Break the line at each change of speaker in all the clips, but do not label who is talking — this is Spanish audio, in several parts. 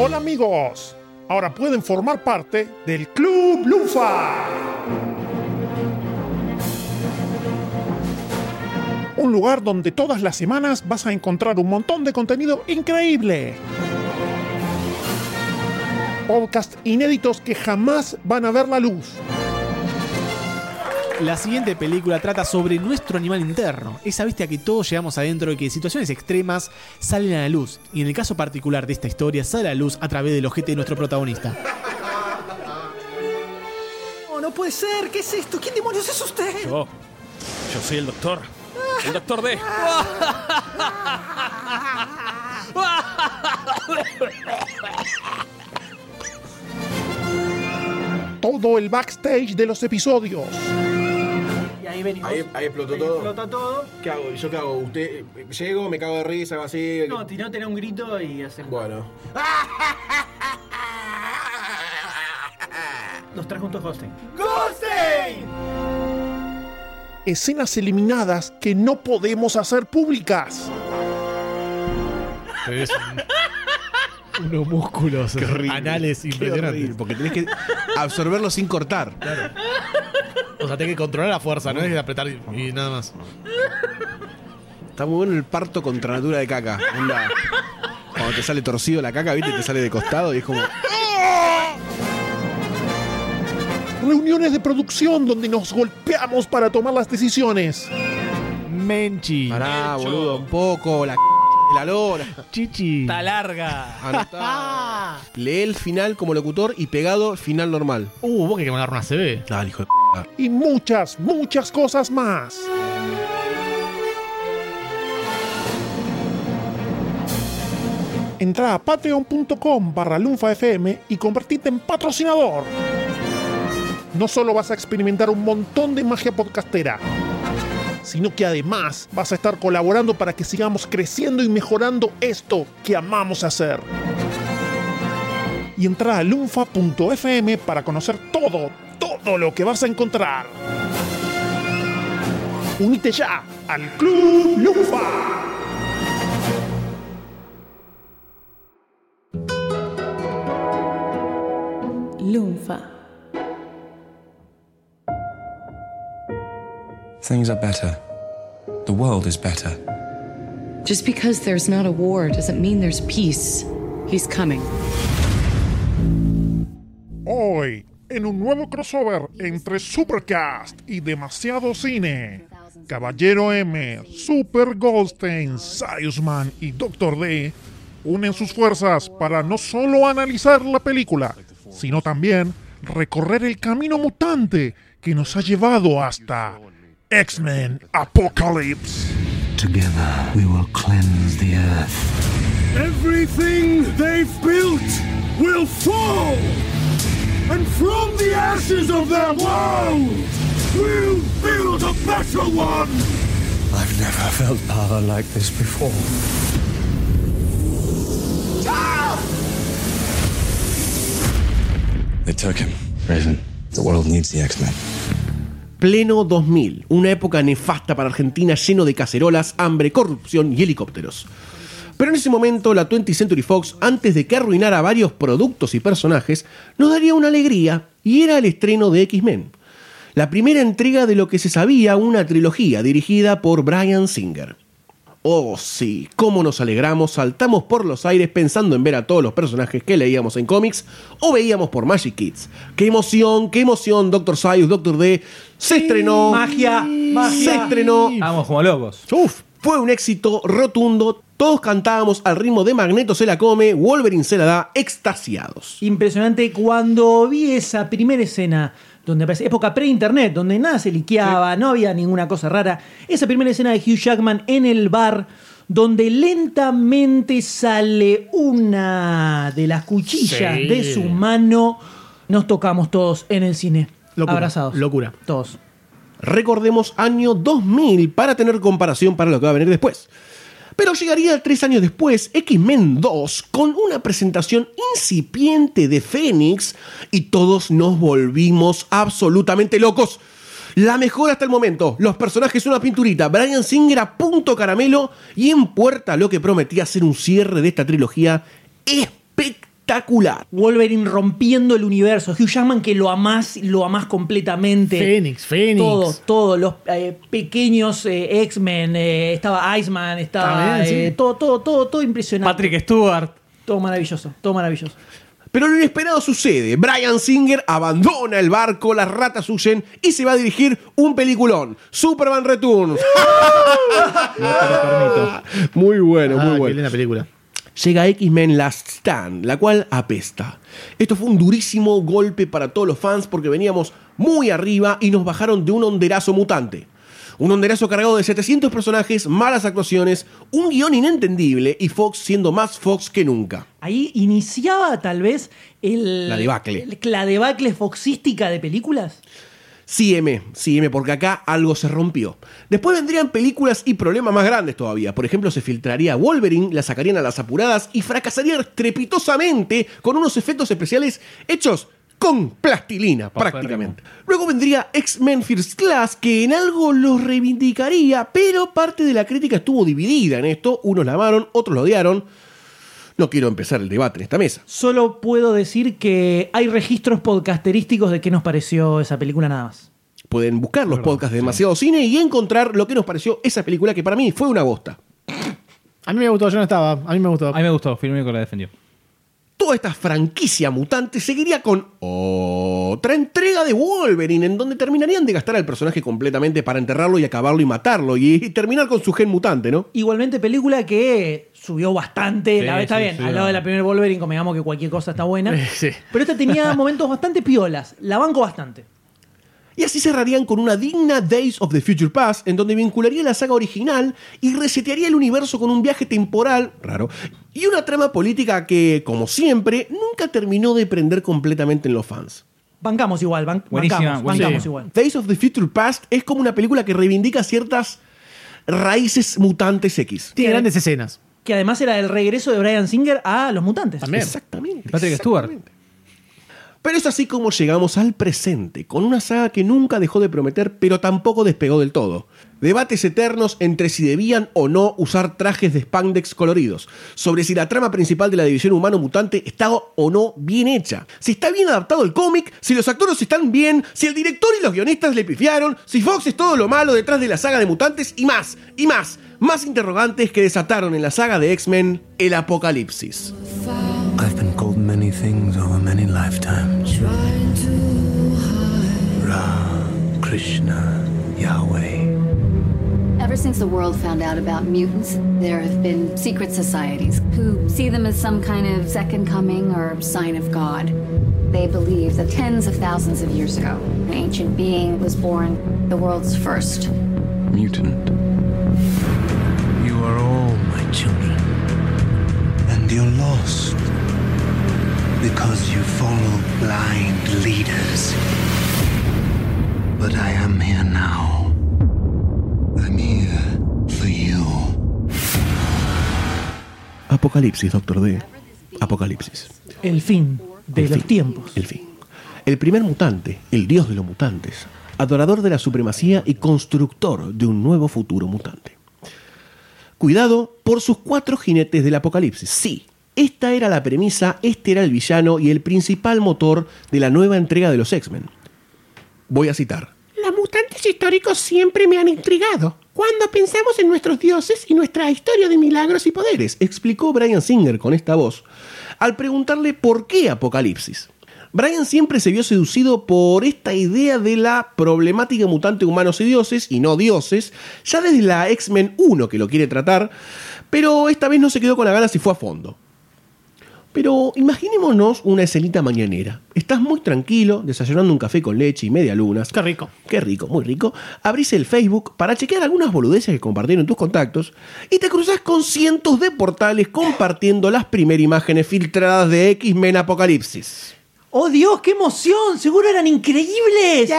Hola amigos, ahora pueden formar parte del Club Lunfa. Un lugar donde todas las semanas vas a encontrar un montón de contenido increíble. Podcasts inéditos que jamás van a ver la luz.
La siguiente película trata sobre nuestro animal interno, esa bestia que todos llevamos adentro y que en situaciones extremas salen a la luz. Y en el caso particular de esta historia, sale a la luz a través del ojete de nuestro protagonista.
No, no puede ser. ¿Qué es esto? ¿Quién demonios es usted?
Yo. Yo soy el doctor. El doctor D.
Todo el backstage de los episodios.
Ahí venimos.
Ahí, ahí explotó todo.
Explota todo.
¿Qué hago? ¿Yo qué hago? ¿Usted eh, llego, me cago de risa, hago así?
No, tiró, tener un grito y hacemos.
Bueno.
Los trae juntos Hosting.
Escenas eliminadas que no podemos hacer públicas.
Es unos músculos anales impresionantes.
Porque tenés que absorberlo sin cortar.
O sea, tenés que controlar la fuerza, no es apretar y, y nada más.
Está muy bueno el parto contra natura de caca. Onda, cuando te sale torcido la caca, viste, te sale de costado y es como.
Reuniones de producción donde nos golpeamos para tomar las decisiones.
Menchi.
Pará, boludo, un poco, la c de la lora.
Chichi.
Está larga.
Anotá. Lee el final como locutor y pegado final normal.
Uh, vos que mandar una CB.
Dale, hijo de p.
Y muchas, muchas cosas más. Entra a patreon.com barra lunfafm y convertite en patrocinador. No solo vas a experimentar un montón de magia podcastera, sino que además vas a estar colaborando para que sigamos creciendo y mejorando esto que amamos hacer. Y entra a lunfa.fm para conocer todo, todo lo que vas a encontrar. Unite ya al Club Lunfa.
Lunfa.
Things are better. The world is better.
Just because there's not a war doesn't mean there's peace. He's coming.
En un nuevo crossover entre Supercast y Demasiado Cine, Caballero M, Super Goldstein, Sayusman y Doctor D unen sus fuerzas para no solo analizar la película, sino también recorrer el camino mutante que nos ha llevado hasta X-Men Apocalypse.
Together we will cleanse the earth.
Everything they've built will fall! And from the ashes of their world, we'll build a better one!
I've never felt power like this before. They took him. Raven, the world needs the X-Men.
Pleno 2000, una época nefasta para Argentina lleno de cacerolas, hambre, corrupción y helicópteros. Pero en ese momento la 20th Century Fox, antes de que arruinara varios productos y personajes, nos daría una alegría y era el estreno de X-Men. La primera entrega de lo que se sabía una trilogía dirigida por Brian Singer. Oh sí, cómo nos alegramos, saltamos por los aires pensando en ver a todos los personajes que leíamos en cómics o veíamos por Magic Kids. ¡Qué emoción, qué emoción! Doctor Sayus, Doctor D, se estrenó.
Magia, magia.
Se estrenó.
Vamos como locos.
Uf, fue un éxito rotundo. Todos cantábamos al ritmo de Magneto se la come, Wolverine se la da, extasiados.
Impresionante cuando vi esa primera escena donde aparece época pre-internet, donde nada se liqueaba, no había ninguna cosa rara. Esa primera escena de Hugh Jackman en el bar, donde lentamente sale una de las cuchillas
Sí.
de su mano. Nos tocamos todos en el cine,
Locura,
abrazados.
locura.
Todos.
Recordemos año 2000 para tener comparación para lo que va a venir después. Pero llegaría tres años después X-Men 2 con una presentación incipiente de Fénix y todos nos volvimos absolutamente locos. La mejor hasta el momento, los personajes una pinturita, Brian Singer a punto caramelo y en puerta lo que prometía ser un cierre de esta trilogía espectacular.
Wolverine rompiendo el universo. Hugh Jackman que lo amás, lo amás completamente.
Fénix, Fénix.
Todo, todo. Los eh, pequeños eh, X-Men. eh, estaba Iceman, estaba.
También, sí.
eh, todo, todo, todo, todo impresionante.
Patrick Stewart.
Todo maravilloso, todo maravilloso.
Pero lo inesperado sucede. Brian Singer abandona el barco, las ratas huyen y se va a dirigir un peliculón. Superman Returns. Muy bueno,
Ah,
muy
qué
bueno.
linda película.
Llega X-Men Last Stand, la cual apesta. Esto fue un durísimo golpe para todos los fans porque veníamos muy arriba y nos bajaron de un honderazo mutante. Un honderazo cargado de 700 personajes, malas actuaciones, un guion inentendible y Fox siendo más Fox que nunca.
Ahí iniciaba tal vez el,
La debacle.
el- la debacle foxística de películas.
Sí, M, sí, M, porque acá algo se rompió. Después vendrían películas y problemas más grandes todavía. Por ejemplo, se filtraría Wolverine, la sacarían a las apuradas y fracasaría estrepitosamente con unos efectos especiales hechos con plastilina, prácticamente. Luego vendría X-Men First Class, que en algo los reivindicaría, pero parte de la crítica estuvo dividida en esto. Unos la amaron, otros lo odiaron. No quiero empezar el debate en esta mesa.
Solo puedo decir que hay registros podcasterísticos de qué nos pareció esa película nada más.
Pueden buscar los podcasts de Demasiado Cine y encontrar lo que nos pareció esa película que para mí fue una bosta.
A mí me gustó, yo no estaba. A mí me gustó.
A mí me gustó, Firmino la defendió.
Toda esta franquicia mutante seguiría con otra entrega de Wolverine, en donde terminarían de gastar al personaje completamente para enterrarlo y acabarlo y matarlo, y terminar con su gen mutante, ¿no?
Igualmente, película que subió bastante.
Sí,
la, está
sí,
bien,
sí,
al lado de la primera Wolverine, convengamos que cualquier cosa está buena.
Sí.
Pero esta tenía momentos bastante piolas. La banco bastante.
Y así cerrarían con una digna Days of the Future Past, en donde vincularía la saga original y resetearía el universo con un viaje temporal, raro, y una trama política que, como siempre, nunca terminó de prender completamente en los fans.
Bancamos igual, ban-
Buenísima,
bancamos, bancamos
Sí.
igual.
Days of the Future Past es como una película que reivindica ciertas raíces mutantes X.
Tiene grandes escenas.
Que además era el regreso de Brian Singer a Los Mutantes.
También.
Exactamente.
Patrick Stewart.
Pero es así como llegamos al presente, con una saga que nunca dejó de prometer, pero tampoco despegó del todo. Debates eternos entre si debían o no usar trajes de spandex coloridos, sobre si la trama principal de la división humano-mutante está o no bien hecha, si está bien adaptado el cómic, si los actores están bien, si el director y los guionistas le pifiaron, si Fox es todo lo malo detrás de la saga de mutantes y más, y más, más interrogantes que desataron en la saga de X-Men el apocalipsis.
I've been called many things over many lifetimes. Ra, Krishna, Yahweh.
Ever since the world found out about mutants, there have been secret societies who see them as some kind of second coming or sign of God. They believe that tens of thousands of years ago, an ancient being was born, the world's first.
Mutant. You are all my children. And you're lost. Because you follow blind leaders. But I am here now. I'm here for you.
Apocalipsis, Doctor D. Apocalipsis.
El fin de
El
los
fin.
tiempos.
El fin. El primer mutante, el dios de los mutantes, adorador de la supremacía y constructor de un nuevo futuro mutante. Cuidado por sus cuatro jinetes del apocalipsis. Sí, esta era la premisa, este era el villano y el principal motor de la nueva entrega de los X-Men. Voy a citar.
Los mutantes históricos siempre me han intrigado. Cuando pensamos en nuestros dioses y nuestra historia de milagros y poderes.
explicó Brian Singer con esta voz, al preguntarle por qué Apocalipsis. Brian siempre se vio seducido por esta idea de la problemática mutante humanos y dioses, y no dioses, ya desde la X-Men 1 que lo quiere tratar, pero esta vez no se quedó con la ganas y fue a fondo. Pero imaginémonos una escenita mañanera. Estás muy tranquilo, desayunando un café con leche y media lunas.
Qué rico.
Qué rico, muy rico. Abrís el Facebook para chequear algunas boludeces que compartieron tus contactos y te cruzas con cientos de portales compartiendo las primeras imágenes filtradas de X-Men Apocalipsis.
¡Oh Dios, qué emoción! Seguro eran increíbles.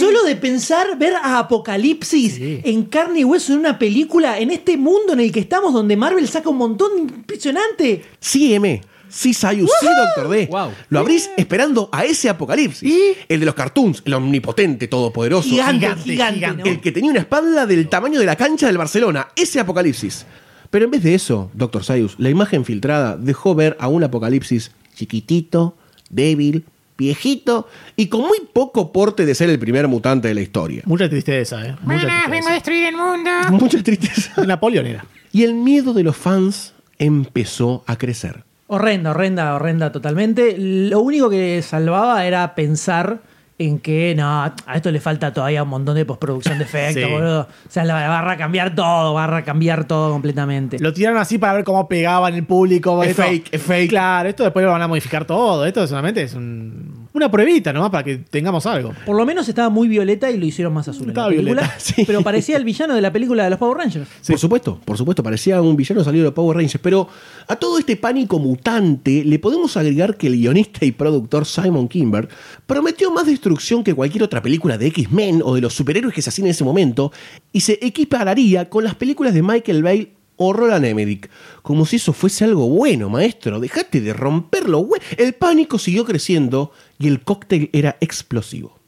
Solo de pensar ver a Apocalipsis en carne y hueso en una película, en este mundo en el que estamos, donde Marvel saca un montón impresionante.
Sí, M. Sí, Sayus, sí, Doctor D. Lo abrís esperando a ese apocalipsis. El de los cartoons, el omnipotente, todopoderoso.
Gigante, gigante.
El que tenía una espalda del tamaño de la cancha del Barcelona. Ese apocalipsis. Pero en vez de eso, Doctor Sayus, la imagen filtrada dejó ver a un apocalipsis chiquitito, débil, viejito y con muy poco porte de ser el primer mutante de la historia.
Mucha tristeza, ¿eh? Mucha
Buenas, vengo a destruir el mundo.
Mucha tristeza.
Napoleón era.
Y el miedo de los fans empezó a crecer.
Horrenda, horrenda, horrenda totalmente. Lo único que salvaba era pensar en que no, a esto le falta todavía un montón de postproducción de efectos,
Sí.
boludo. O sea, la va a cambiar todo, va a cambiar todo completamente.
Lo tiraron así para ver cómo pegaba en el público.
Es
esto-
fake, es fake.
Claro, esto después lo van a modificar todo. Esto solamente es un- una pruebita nomás para que tengamos algo.
Por lo menos estaba muy violeta y lo hicieron más azul en la
Estaba
película.
violeta, sí.
Pero parecía el villano de la película de los Power Rangers.
Por supuesto, por supuesto, parecía un villano salido de los Power Rangers, pero a todo este pánico mutante le podemos agregar que el guionista y productor Simon Kimber prometió más destrucción que cualquier otra película de X-Men o de los superhéroes que se hacían en ese momento y se equipararía con las películas de Michael Bay o Roland Emmerich, como si eso fuese algo bueno, maestro. Dejate de romperlo. El pánico siguió creciendo y el cóctel era explosivo.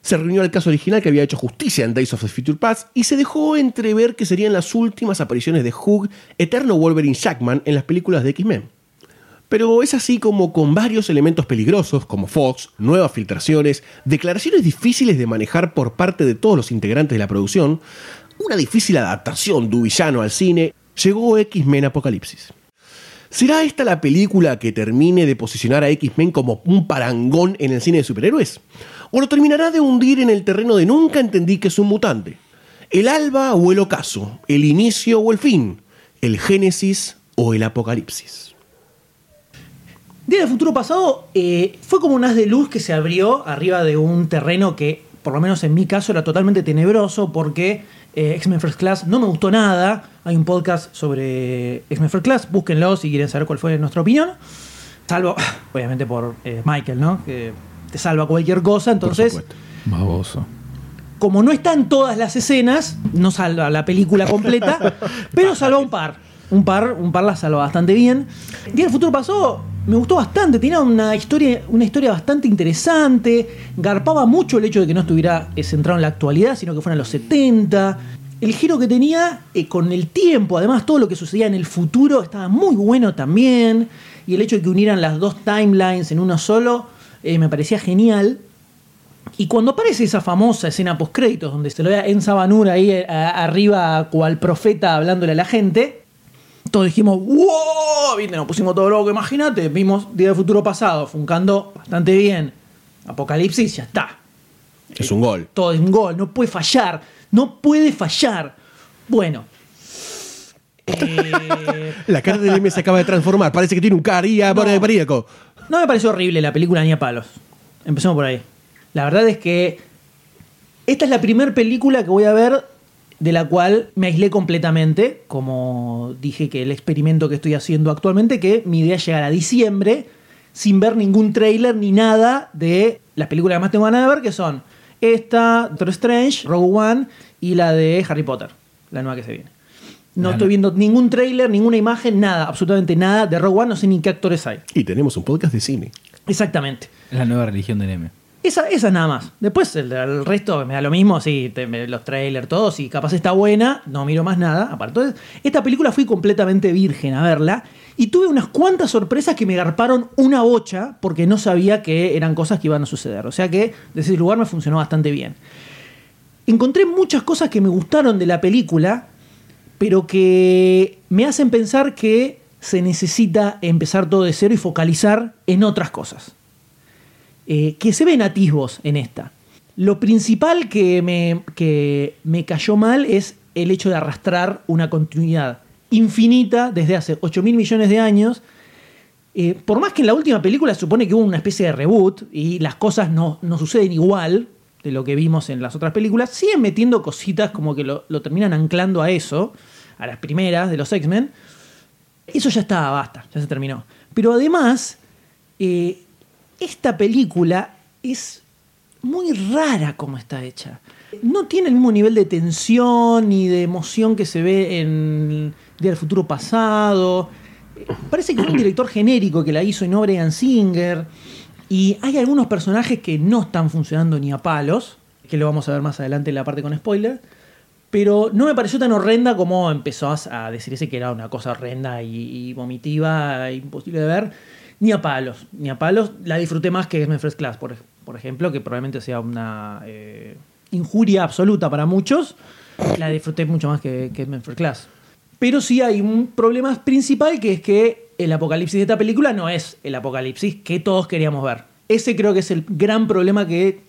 Se reunió al caso original que había hecho justicia en Days of the Future Past y se dejó entrever que serían las últimas apariciones de Hugh, Eterno Wolverine Shackman en las películas de X-Men. Pero es así como con varios elementos peligrosos, como Fox, nuevas filtraciones, declaraciones difíciles de manejar por parte de todos los integrantes de la producción, una difícil adaptación de villano al cine, llegó X-Men Apocalipsis. ¿Será esta la película que termine de posicionar a X-Men como un parangón en el cine de superhéroes? ¿O lo terminará de hundir en el terreno de nunca entendí que es un mutante? ¿El alba o el ocaso? ¿El inicio o el fin? ¿El génesis o el apocalipsis?
Día del futuro pasado eh, fue como un haz de luz que se abrió arriba de un terreno que, por lo menos en mi caso, era totalmente tenebroso porque eh, X-Men First Class no me gustó nada. Hay un podcast sobre X-Men First Class, búsquenlo si quieren saber cuál fue nuestra opinión. Salvo, obviamente, por eh, Michael, ¿no? Que te salva cualquier cosa. Entonces,
Baboso.
como no están todas las escenas, no salva la película completa, pero salva un par. Un par, un par la salva bastante bien. Día del futuro pasó, me gustó bastante, tenía una historia, una historia bastante interesante, garpaba mucho el hecho de que no estuviera eh, centrado en la actualidad, sino que fuera en los 70. El giro que tenía eh, con el tiempo, además todo lo que sucedía en el futuro estaba muy bueno también. Y el hecho de que unieran las dos timelines en uno solo, eh, me parecía genial. Y cuando aparece esa famosa escena post créditos donde se lo ve a Enza ahí arriba cual profeta hablándole a la gente, todos dijimos, ¡wow! Viste, nos pusimos todo loco, imagínate, vimos Día del Futuro Pasado, funcando bastante bien. Apocalipsis, ya está.
Es un gol.
Todo es un gol, no puede fallar, no puede fallar. Bueno. Eh,
La cara de M se acaba de transformar, parece que tiene un caría
No.
de paríaco.
No me pareció horrible la película ni a palos. Empecemos por ahí. La verdad es que esta es la primera película que voy a ver de la cual me aislé completamente, como dije que el experimento que estoy haciendo actualmente, que mi idea es llegar a diciembre sin ver ningún tráiler ni nada de las películas que más tengo ganas de ver, que son esta, Doctor Strange, Rogue One y la de Harry Potter, la nueva que se viene. No estoy viendo ningún tráiler, ninguna imagen, nada, absolutamente nada de Rogue One, no sé ni qué actores hay.
Y tenemos un podcast de cine.
Exactamente.
Es la nueva religión del M.
Esa, esa nada más. Después el, resto me da lo mismo, sí, los trailers, todo, si capaz está buena, no miro más nada. Aparte, Entonces, esta película fui completamente virgen a verla y tuve unas cuantas sorpresas que me garparon una bocha porque no sabía que eran cosas que iban a suceder. O sea que desde ese lugar me funcionó bastante bien. Encontré muchas cosas que me gustaron de la película, pero que me hacen pensar que se necesita empezar todo de cero y focalizar en otras cosas eh, que se ven atisbos en esta. Lo principal que me, que me cayó mal es el hecho de arrastrar una continuidad infinita desde hace 8 mil millones de años. Eh, por más que en la última película se supone que hubo una especie de reboot y las cosas no, no suceden igual de lo que vimos en las otras películas, siguen metiendo cositas como que lo, lo terminan anclando a eso, a las primeras de los X-Men. Eso ya está, basta, ya se terminó. Pero además, eh, esta película es muy rara como está hecha. No tiene el mismo nivel de tensión ni de emoción que se ve en Día del Futuro Pasado. Parece que es un director genérico que la hizo y no Singer. Y hay algunos personajes que no están funcionando ni a palos, que lo vamos a ver más adelante en la parte con spoiler. Pero no me pareció tan horrenda como empezó a decirse que era una cosa horrenda y, y vomitiva, e imposible de ver. Ni a palos, ni a palos. La disfruté más que X-Men First Class, por, por ejemplo, que probablemente sea una eh, injuria absoluta para muchos. La disfruté mucho más que, que First Class. Pero sí hay un problema principal que es que el apocalipsis de esta película no es el apocalipsis que todos queríamos ver. Ese creo que es el gran problema que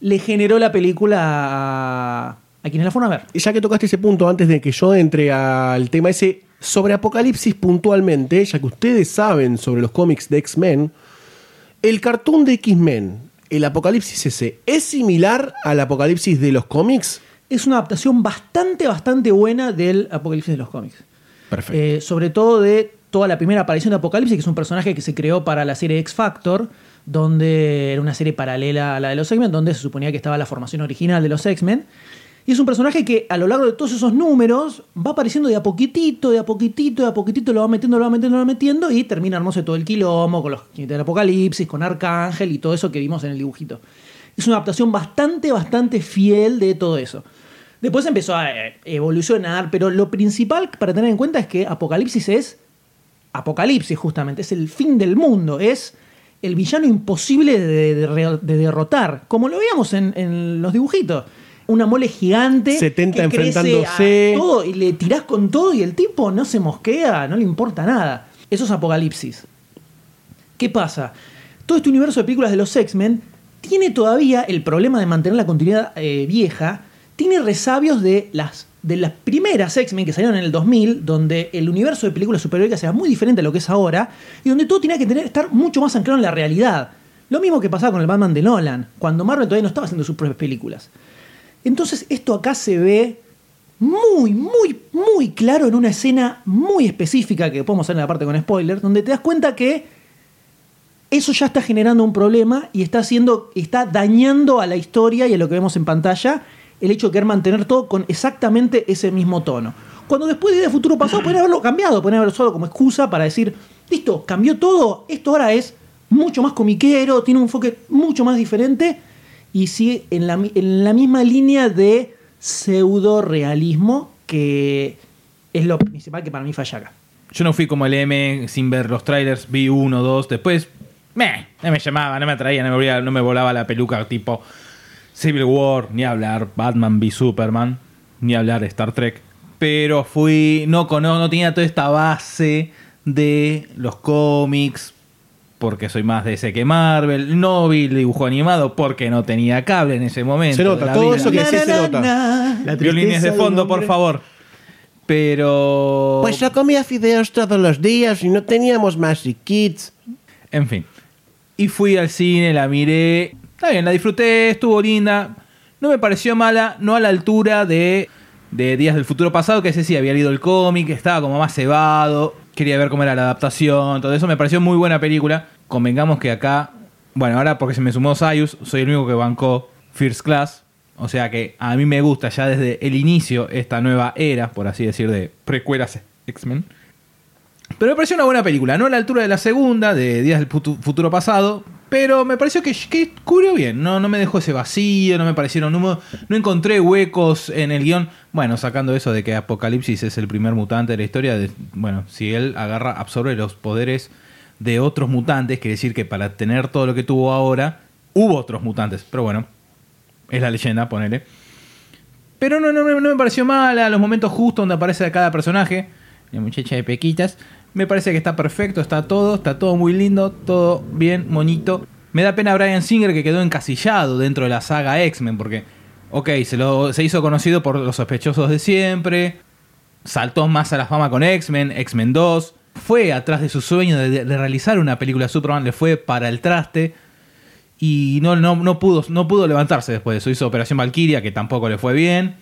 le generó la película a quienes la fueron a ver.
Y ya que tocaste ese punto, antes de que yo entre al tema ese sobre Apocalipsis puntualmente, ya que ustedes saben sobre los cómics de X-Men, el cartoon de X-Men, el Apocalipsis ese, ¿es similar al Apocalipsis de los cómics?
Es una adaptación bastante, bastante buena del apocalipsis de los cómics.
Perfecto.
Eh, sobre todo de toda la primera aparición de Apocalipsis, que es un personaje que se creó para la serie X Factor, donde era una serie paralela a la de los X-Men, donde se suponía que estaba la formación original de los X-Men. Y es un personaje que a lo largo de todos esos números va apareciendo de a poquitito, de a poquitito, de a poquitito, lo va metiendo, lo va metiendo, lo va metiendo, y termina hermoso todo el quilombo con los del apocalipsis, con Arcángel y todo eso que vimos en el dibujito. Es una adaptación bastante, bastante fiel de todo eso. Después empezó a eh, evolucionar, pero lo principal para tener en cuenta es que Apocalipsis es Apocalipsis, justamente, es el fin del mundo, es el villano imposible de derrotar, como lo veíamos en, en los dibujitos. Una mole gigante
70
que
enfrentándose.
a todo y le tirás con todo y el tipo no se mosquea, no le importa nada. Eso es Apocalipsis. ¿Qué pasa? Todo este universo de películas de los X-Men tiene todavía el problema de mantener la continuidad eh, vieja, tiene resabios de las, de las primeras X-Men que salieron en el 2000, donde el universo de películas superhéroicas era muy diferente a lo que es ahora, y donde todo tenía que tener, estar mucho más anclado en la realidad. Lo mismo que pasaba con el Batman de Nolan, cuando Marvel todavía no estaba haciendo sus propias películas. Entonces esto acá se ve muy, muy, muy claro en una escena muy específica que podemos hacer en la parte con spoilers, donde te das cuenta que eso ya está generando un problema y está haciendo, está dañando a la historia y a lo que vemos en pantalla el hecho de querer mantener todo con exactamente ese mismo tono. Cuando después de Futuro Pasado podrían haberlo cambiado, podrían haberlo usado como excusa para decir, listo, cambió todo, esto ahora es mucho más comiquero, tiene un enfoque mucho más diferente y sigue en la, en la misma línea de pseudo realismo que es lo principal que para mí falla acá.
Yo no fui como el M sin ver los trailers, vi uno, dos, después meh, no me llamaba, no me atraía, no me, no volaba la peluca tipo Civil War, ni hablar Batman v Superman, ni hablar Star Trek. Pero fui, no, cono- no tenía toda esta base de los cómics, porque soy más de ese que Marvel. No vi el dibujo animado porque no tenía cable en ese momento.
Se nota,
la
todo
vida.
eso que decís se nota.
La
Violines de fondo, por favor. Pero.
Pues yo comía fideos todos los días y no teníamos Magic Kids.
En fin. Y fui al cine, la miré. Está bien, la disfruté, estuvo linda. No me pareció mala, no a la altura de, de Días del Futuro Pasado, que ese sí había leído el cómic, estaba como más cebado. Quería ver cómo era la adaptación, todo eso. Me pareció muy buena película. Convengamos que acá, bueno, ahora porque se me sumó Sayus, soy el único que bancó First Class. O sea que a mí me gusta ya desde el inicio esta nueva era, por así decir, de precuelas X-Men. Pero me pareció una buena película, no a la altura de la segunda, de Días del Futu- Futuro Pasado, pero me pareció que, que cubrió bien, no, no me dejó ese vacío, no me parecieron humo, no encontré huecos en el guion. Bueno, sacando eso de que Apocalipsis es el primer mutante de la historia, bueno, si él agarra, absorbe los poderes de otros mutantes, quiere decir que para tener todo lo que tuvo ahora, hubo otros mutantes, pero bueno, es la leyenda, ponele. Pero no, no, no, me pareció mala, los momentos justos donde aparece cada personaje, la muchacha de Pequitas, me parece que está perfecto, está todo, está todo muy lindo, todo bien, monito. Me da pena Brian Singer que quedó encasillado dentro de la saga X-Men, porque, ok, se, lo, se hizo conocido por los sospechosos de siempre, saltó más a la fama con X-Men, X-Men 2, fue atrás de su sueño de, realizar una película Superman, le fue para el traste y no, no, no, pudo, no pudo levantarse después de eso. Hizo Operación Valkyria, que tampoco le fue bien,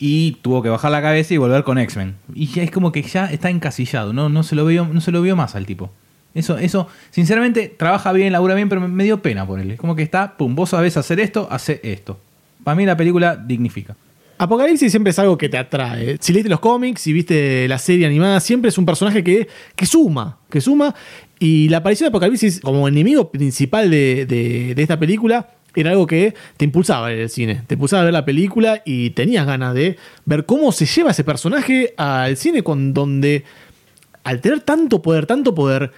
y tuvo que bajar la cabeza y volver con X-Men. Y ya es como que ya está encasillado, no, no, se, lo vio, no se lo vio más al tipo. Eso, eso, sinceramente, trabaja bien, labura bien, pero me, me dio pena por él. Es como que está, pum, vos sabés hacer esto, hace esto. Para mí la película dignifica.
Apocalipsis siempre es algo que te atrae. Si leíste los cómics, si viste la serie animada, siempre es un personaje que, que suma, que suma. Y la aparición de Apocalipsis como enemigo principal de, de- de esta película era algo que te impulsaba el cine. Te impulsaba a ver la película y tenías ganas de ver cómo se lleva ese personaje al cine con donde, al tener tanto poder, tanto poder,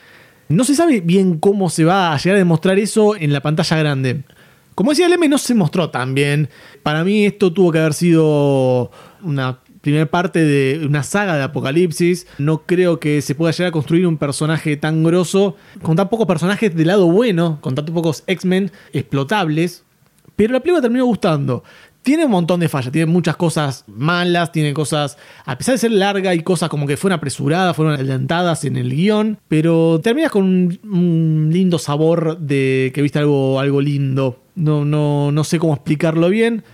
No se sabe bien cómo se va a llegar a demostrar eso en la pantalla grande. Como decía el M, no se mostró tan bien. Para mí esto tuvo que haber sido una primera parte de una saga de Apocalipsis. No creo que se pueda llegar a construir un personaje tan grosso, con tan pocos personajes del lado bueno, con tan pocos X-Men explotables. Pero la película terminó gustando. Tiene un montón de fallas, tiene muchas cosas malas, tiene cosas, a pesar de ser larga, hay cosas como que fueron apresuradas, fueron adelantadas en el guion, pero terminas con un, lindo sabor de que viste algo, algo lindo. No, no, no sé cómo explicarlo bien,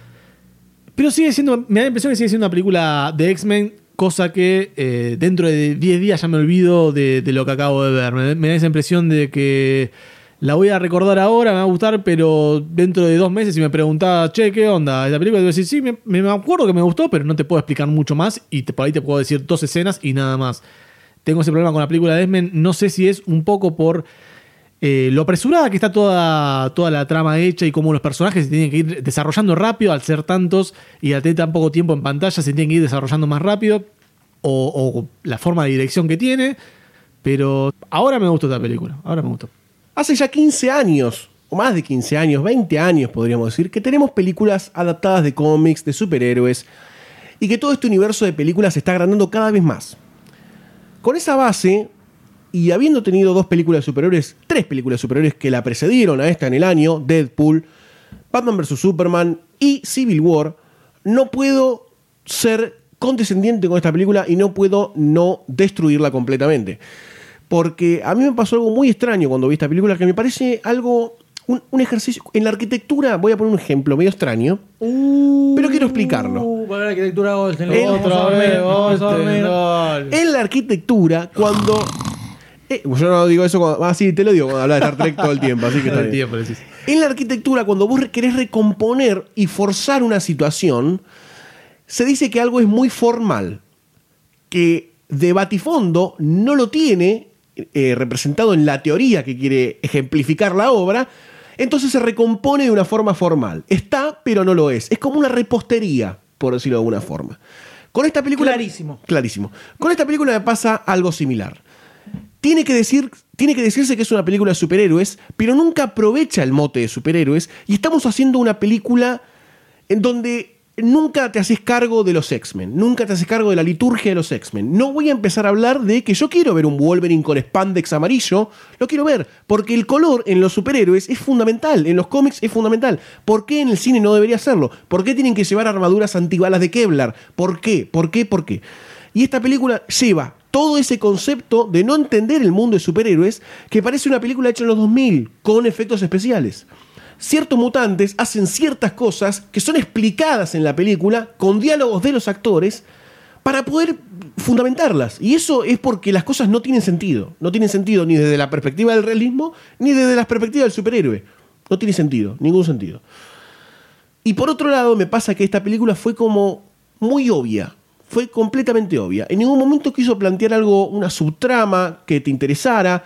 pero sigue siendo, me da la impresión que sigue siendo una película de X-Men, cosa que eh, dentro de 10 días ya me olvido de, de lo que acabo de ver. Me, me da esa impresión de que la voy a recordar ahora, me va a gustar, pero dentro de dos meses si me preguntaba, che, ¿qué onda? Esta película, te voy a decir, sí, me, acuerdo que me gustó, pero no te puedo explicar mucho más y te, por ahí te puedo decir dos escenas y nada más. Tengo ese problema con la película de X-Men, no sé si es un poco por eh, lo apresurada que está toda, toda la trama hecha y cómo los personajes se tienen que ir desarrollando rápido al ser tantos y al tener tan poco tiempo en pantalla se tienen que ir desarrollando más rápido o, o la forma de dirección que tiene. Pero ahora me gustó esta película, ahora me gustó.
Hace ya 15 años, o más de 15 años, 20 años podríamos decir, que tenemos películas adaptadas de cómics, de superhéroes, y que todo este universo de películas se está agrandando cada vez más. Con esa base, y habiendo tenido dos películas de superhéroes, tres películas de superhéroes que la precedieron a esta en el año, Deadpool, Batman vs. Superman y Civil War, no puedo ser condescendiente con esta película y no puedo no destruirla completamente. Porque a mí me pasó algo muy extraño cuando vi esta película, que me parece algo, un, un ejercicio, en la arquitectura, voy a poner un ejemplo medio extraño, pero quiero explicarlo.
Uh, para la arquitectura.
El-
dormir.
En la arquitectura, cuando... eh, yo no digo eso cuando... Ah, sí, te lo digo cuando hablas de Star Trek todo el tiempo, así que está
Todo el
bien.
tiempo, decís.
En la arquitectura, cuando vos querés recomponer y forzar una situación, se dice que algo es muy formal, que de batifondo no lo tiene eh, representado en la teoría que quiere ejemplificar la obra, entonces se recompone de una forma formal. Está, pero no lo es. Es como una repostería, por decirlo de alguna forma. Con esta película...
Clarísimo.
Clarísimo. Con esta película me pasa algo similar tiene que, decir, tiene que decirse que es una película de superhéroes, pero nunca aprovecha el mote de superhéroes. Y estamos haciendo una película en donde nunca te haces cargo de los X-Men, nunca te haces cargo de la liturgia de los X-Men. No voy a empezar a hablar de que yo quiero ver un Wolverine con spandex amarillo, lo quiero ver, porque el color en los superhéroes es fundamental, en los cómics es fundamental. ¿Por qué en el cine no debería serlo? ¿Por qué tienen que llevar armaduras antibalas de Kevlar? ¿Por qué? ¿Por qué? ¿Por qué? Y esta película lleva todo ese concepto de no entender el mundo de superhéroes que parece una película hecha en los 2000 con efectos especiales. Ciertos mutantes hacen ciertas cosas que son explicadas en la película con diálogos de los actores para poder fundamentarlas. Y eso es porque las cosas no tienen sentido. No tienen sentido ni desde la perspectiva del realismo ni desde la perspectiva del superhéroe. No tiene sentido, ningún sentido. Y por otro lado, me pasa que esta película fue como muy obvia. Fue completamente obvia. En ningún momento quiso plantear algo, una subtrama que te interesara.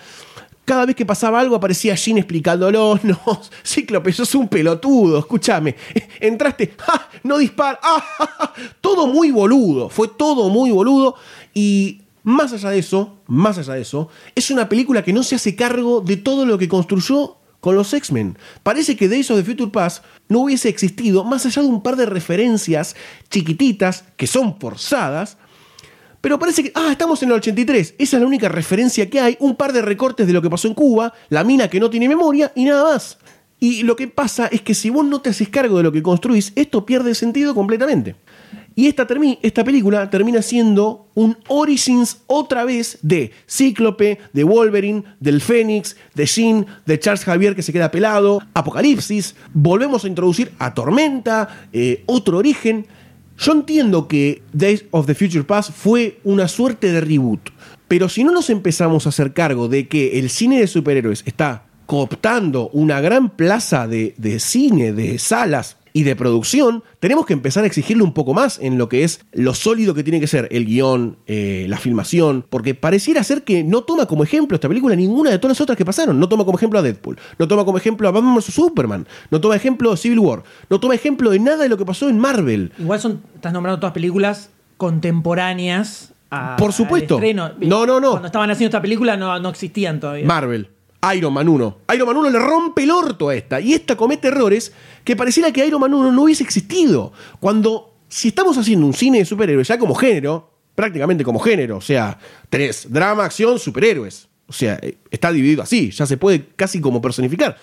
Cada vez que pasaba algo aparecía Jean explicándolo. No, Cíclope, sos un pelotudo, escúchame. Entraste, ¡ja! no dispara. ¡ah! ja, ja! Todo muy boludo. Fue todo muy boludo. Y más allá de eso, más allá de eso, es una película que no se hace cargo de todo lo que construyó con los X-Men. Parece que Days of the Future Past no hubiese existido más allá de un par de referencias chiquititas que son forzadas. Pero parece que, ah, estamos en el 83. Esa es la única referencia que hay. Un par de recortes de lo que pasó en Cuba, la mina que no tiene memoria y nada más. Y lo que pasa es que si vos no te haces cargo de lo que construís, esto pierde sentido completamente. Y esta, esta película termina siendo un Origins otra vez de Cíclope, de Wolverine, del Fénix, de Jean, de Charles Javier que se queda pelado, Apocalipsis. Volvemos a introducir a Tormenta, eh, otro origen. Yo entiendo que Days of the Future Past fue una suerte de reboot, pero si no nos empezamos a hacer cargo de que el cine de superhéroes está cooptando una gran plaza de, de cine, de salas y de producción, tenemos que empezar a exigirle un poco más en lo que es lo sólido que tiene que ser el guion, eh, la filmación, porque pareciera ser que no toma como ejemplo esta película ninguna de todas las otras que pasaron. No toma como ejemplo a Deadpool, no toma como ejemplo a Batman vs. Superman, no toma ejemplo a Civil War, no toma ejemplo de nada de lo que pasó en Marvel.
Igual son, estás nombrando todas películas contemporáneas a-
Por supuesto.
al estreno.
No, no, no.
Cuando estaban haciendo esta película no, no existían todavía.
Marvel. Iron Man 1. Iron Man 1 le rompe el orto a esta. Y esta comete errores que pareciera que Iron Man 1 no hubiese existido. Cuando, si estamos haciendo un cine de superhéroes ya como género, prácticamente como género, o sea, tenés drama, acción, superhéroes. O sea, eh, está dividido así, ya se puede casi como personificar.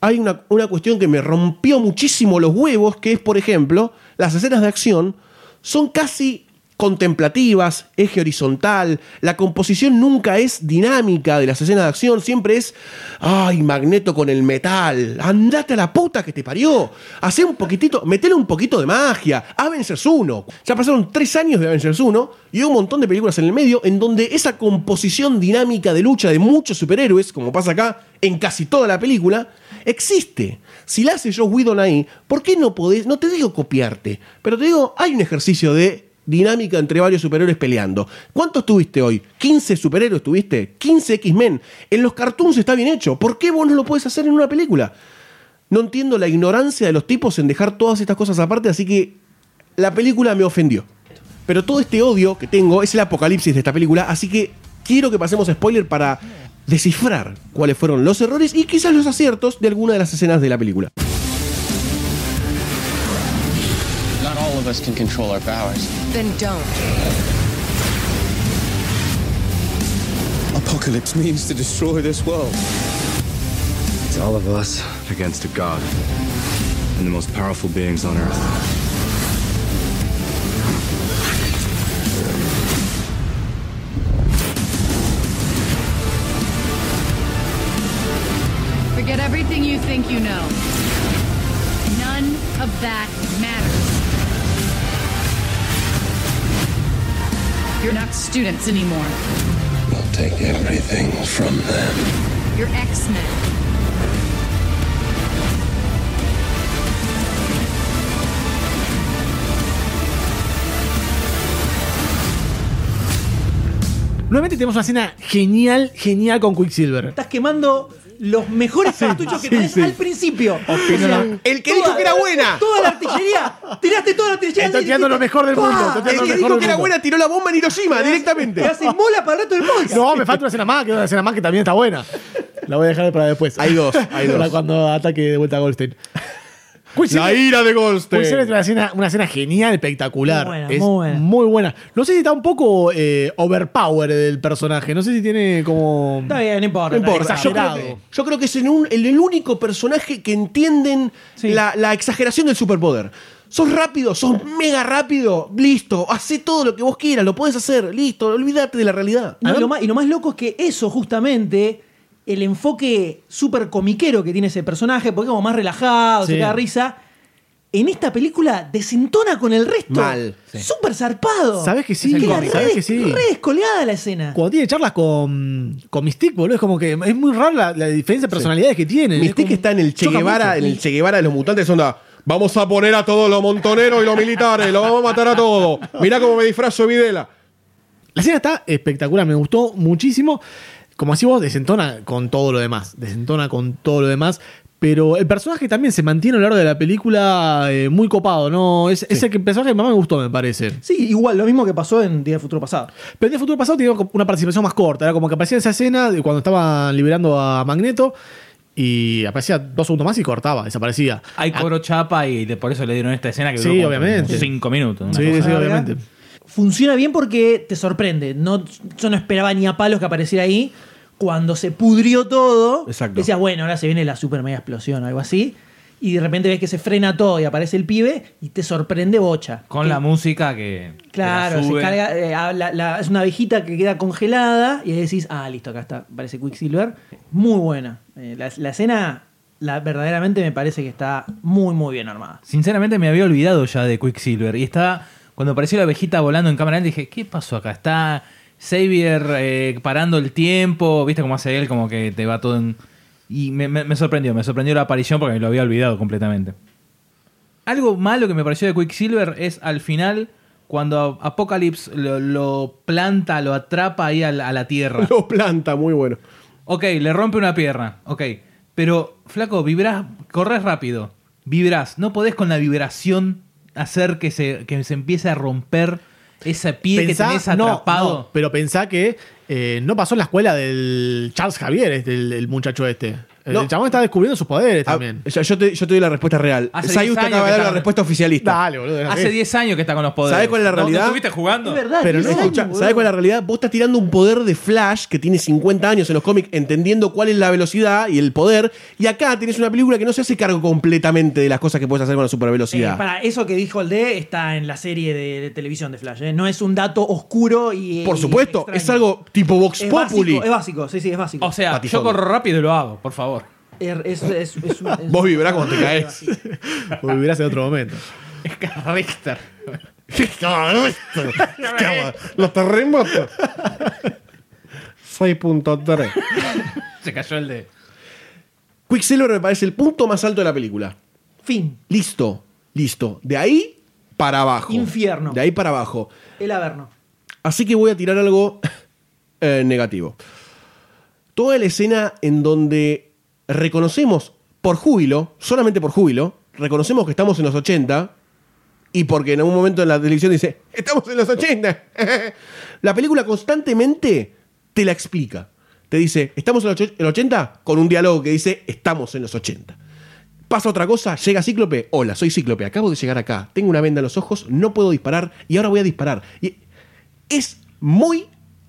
Hay una, una cuestión que me rompió muchísimo los huevos, que es, por ejemplo, las escenas de acción son casi contemplativas, eje horizontal, la composición nunca es dinámica de las escenas de acción, siempre es, ay, Magneto con el metal, andate a la puta que te parió, hace un poquitito, metele un poquito de magia, Avengers 1, ya pasaron tres años de Avengers 1 y hay un montón de películas en el medio en donde esa composición dinámica de lucha de muchos superhéroes, como pasa acá en casi toda la película, existe. Si la hace Joe Whedon ahí, ¿por qué no podés? No te digo copiarte, pero te digo, hay un ejercicio de dinámica entre varios superhéroes peleando. ¿Cuántos tuviste hoy? ¿15 superhéroes tuviste? ¿15 X-Men? En los cartoons está bien hecho. ¿Por qué vos no lo puedes hacer en una película? No entiendo la ignorancia de los tipos en dejar todas estas cosas aparte, así que la película me ofendió. Pero todo este odio que tengo es el apocalipsis de esta película, así que quiero que pasemos spoiler para descifrar cuáles fueron los errores y quizás los aciertos de alguna de las escenas de la película.
Of us can control our powers.
Then don't.
Apocalypse means to destroy this world.
It's all of us against a god and the most powerful beings on earth.
Forget everything you think you know. None of that You're not students anymore.
We'll take everything from them.
You're X-Men.
Nuevamente tenemos una escena genial, genial con Quicksilver.
Estás quemando los mejores cartuchos que tenés al principio. O sea,
El que
toda-
dijo que era buena.
Toda la artillería. Tiraste toda la artillería.
Estoy tirando lo mejor del mundo.
El que dijo que era buena tiró la bomba en Hiroshima directamente.
Te haces mola para el resto del podcast.
No, me falta una escena más, que es una escena más que también está buena. La voy a dejar para después.
Hay dos, hay dos.
Para cuando ataque de vuelta a Goldstein.
La ira de Goldstein.
Quicksilver es una escena, una escena genial, espectacular.
Muy buena,
es
muy buena.
muy buena. No sé si está un poco eh, overpower el personaje. No sé si tiene como.
Está bien, no importa.
No importa, yo creo,
Exagerado.
que, yo creo que es en un- el, el único personaje que entienden
Sí.
la, la exageración del superpoder. Sos rápido, sos mega rápido, listo, hacé todo lo que vos quieras, lo podés hacer, listo, olvídate de la realidad.
No, y, lo más, y lo más loco es que eso justamente, el enfoque súper comiquero que tiene ese personaje, porque es como más relajado, se caga risa, en esta película desentona con el resto.
Mal, sí.
Súper zarpado.
¿Sabes que sí?
Queda
¿Sabes
re,
que sí?
re descolgada la escena.
Cuando tiene charlas con, con Mystique, boludo, es como que es muy raro la, la diferencia de personalidades que tiene.
Mystique está en el Che Guevara, en el Che Guevara de los mutantes, onda. Vamos a poner a todos los montoneros y los militares, los vamos a matar a todos. Mirá cómo me disfrazo de Videla.
La escena está espectacular, me gustó muchísimo. Como así vos, desentona con todo lo demás. Desentona con todo lo demás. Pero el personaje también se mantiene a lo largo de la película eh, muy copado, ¿no? Es, es el que- personaje que más me gustó, me parece.
Sí, igual, lo mismo que pasó en Día del Futuro Pasado.
Pero en el futuro pasado tenía una participación más corta. Era como que aparecía en esa escena de cuando estaban liberando a Magneto. Y aparecía dos segundos más y cortaba, desaparecía.
Hay coro chapa y de- por eso le dieron esta escena que
Sí,
duró
obviamente.
cinco minutos.
Sí, sí, obviamente.
Funciona bien porque te sorprende. No, yo no esperaba ni a palos que apareciera ahí. Cuando se pudrió todo,
Exacto.
decías, bueno, ahora se viene la super mega explosión o algo así. Y de repente ves que se frena todo y aparece el pibe y te sorprende bocha.
Con
Que-
la música que.
Claro,
que la
se carga, eh, la- la- es una abejita que queda congelada y ahí decís, ah, listo, acá está, parece Quicksilver. Muy buena. Eh, la, la escena, la, verdaderamente me parece que está muy, muy bien armada.
Sinceramente me había olvidado ya de Quicksilver. Y estaba. Cuando apareció la abejita volando en cámara, dije, ¿qué pasó acá? Está Xavier eh, parando el tiempo. ¿Viste cómo hace él? Como que te va todo en. Y me, me- me sorprendió, me sorprendió la aparición porque me lo había olvidado completamente. Algo malo que me pareció de Quicksilver es al final, cuando Apocalypse lo, lo planta, lo atrapa ahí a la, a la tierra.
Lo planta, muy bueno.
Ok, le rompe una pierna. Ok. Pero, flaco, vibrás, corres rápido. Vibrás. No podés con la vibración hacer que se, que se empiece a romper ese pie que tenés
no,
atrapado.
no, pero pensá que eh, no pasó en la escuela del Charles Javier, este, el, el muchacho este. El chabón está descubriendo sus poderes
Ah,
también.
yo, te, yo te doy la respuesta real. Sayus
10
te acaba de dar la respuesta oficialista.
Dale, boludo.
Hace 10 años que está con los poderes.
¿Sabés cuál es la
¿No-
realidad?
¿No estuviste jugando?
Es verdad,
Pero
10
no,
Escucha. ¿Sabes cuál es la realidad? Vos estás tirando un poder de Flash que tiene 50 años en los cómics, entendiendo cuál es la velocidad y el poder. Y acá tenés una película que no se hace cargo completamente de las cosas que puedes hacer con la
Eh,
supervelocidad.
para eso que dijo el D está en la serie de televisión de Flash. ¿eh? No es un dato oscuro y.
Por
y
supuesto, es algo tipo Vox
Es
Populi.
básico, es básico, sí, sí, es básico.
O sea, yo corro rápido y lo hago, por favor.
Es- es- es- es un- es-
Vos vibrás cuando te caes.
O vivirás en otro momento.
Richter.
Los terremotos. 6.3.
Se cayó el de.
Quicksilver me parece el punto más alto de la película.
Fin.
Listo, listo. De ahí para abajo.
Infierno.
De ahí para abajo.
El Averno.
Así que voy a tirar algo eh, negativo. Toda la escena en donde reconocemos por júbilo, solamente por júbilo, reconocemos que estamos en los 80 y porque en algún momento en la televisión dice, estamos en los 80. la película constantemente te la explica. Te dice, estamos en los och- en los 80 con un diálogo que dice, estamos en los 80. Pasa otra cosa, llega Cíclope. Hola, soy Cíclope, acabo de llegar acá. Tengo una venda en los ojos, no puedo disparar y ahora voy a disparar. Y es muy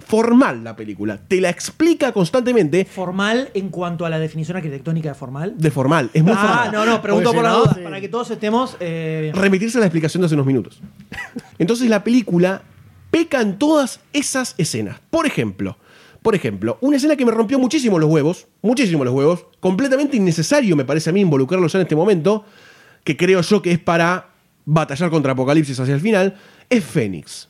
formal la película. Te la explica constantemente
Formal en cuanto a la definición arquitectónica de formal.
de formal. Es muy
ah,
formal.
no, no, pregunto por la
no,
duda,
sí.
para que todos estemos. eh,
Remitirse a la explicación de hace unos minutos. Entonces la película peca en todas esas escenas. Por ejemplo, por ejemplo, una escena que me rompió muchísimo los huevos, muchísimo los huevos, completamente innecesario me parece a mí involucrarlo ya en este momento, que creo yo que es para batallar contra Apocalipsis hacia el final, es Fénix.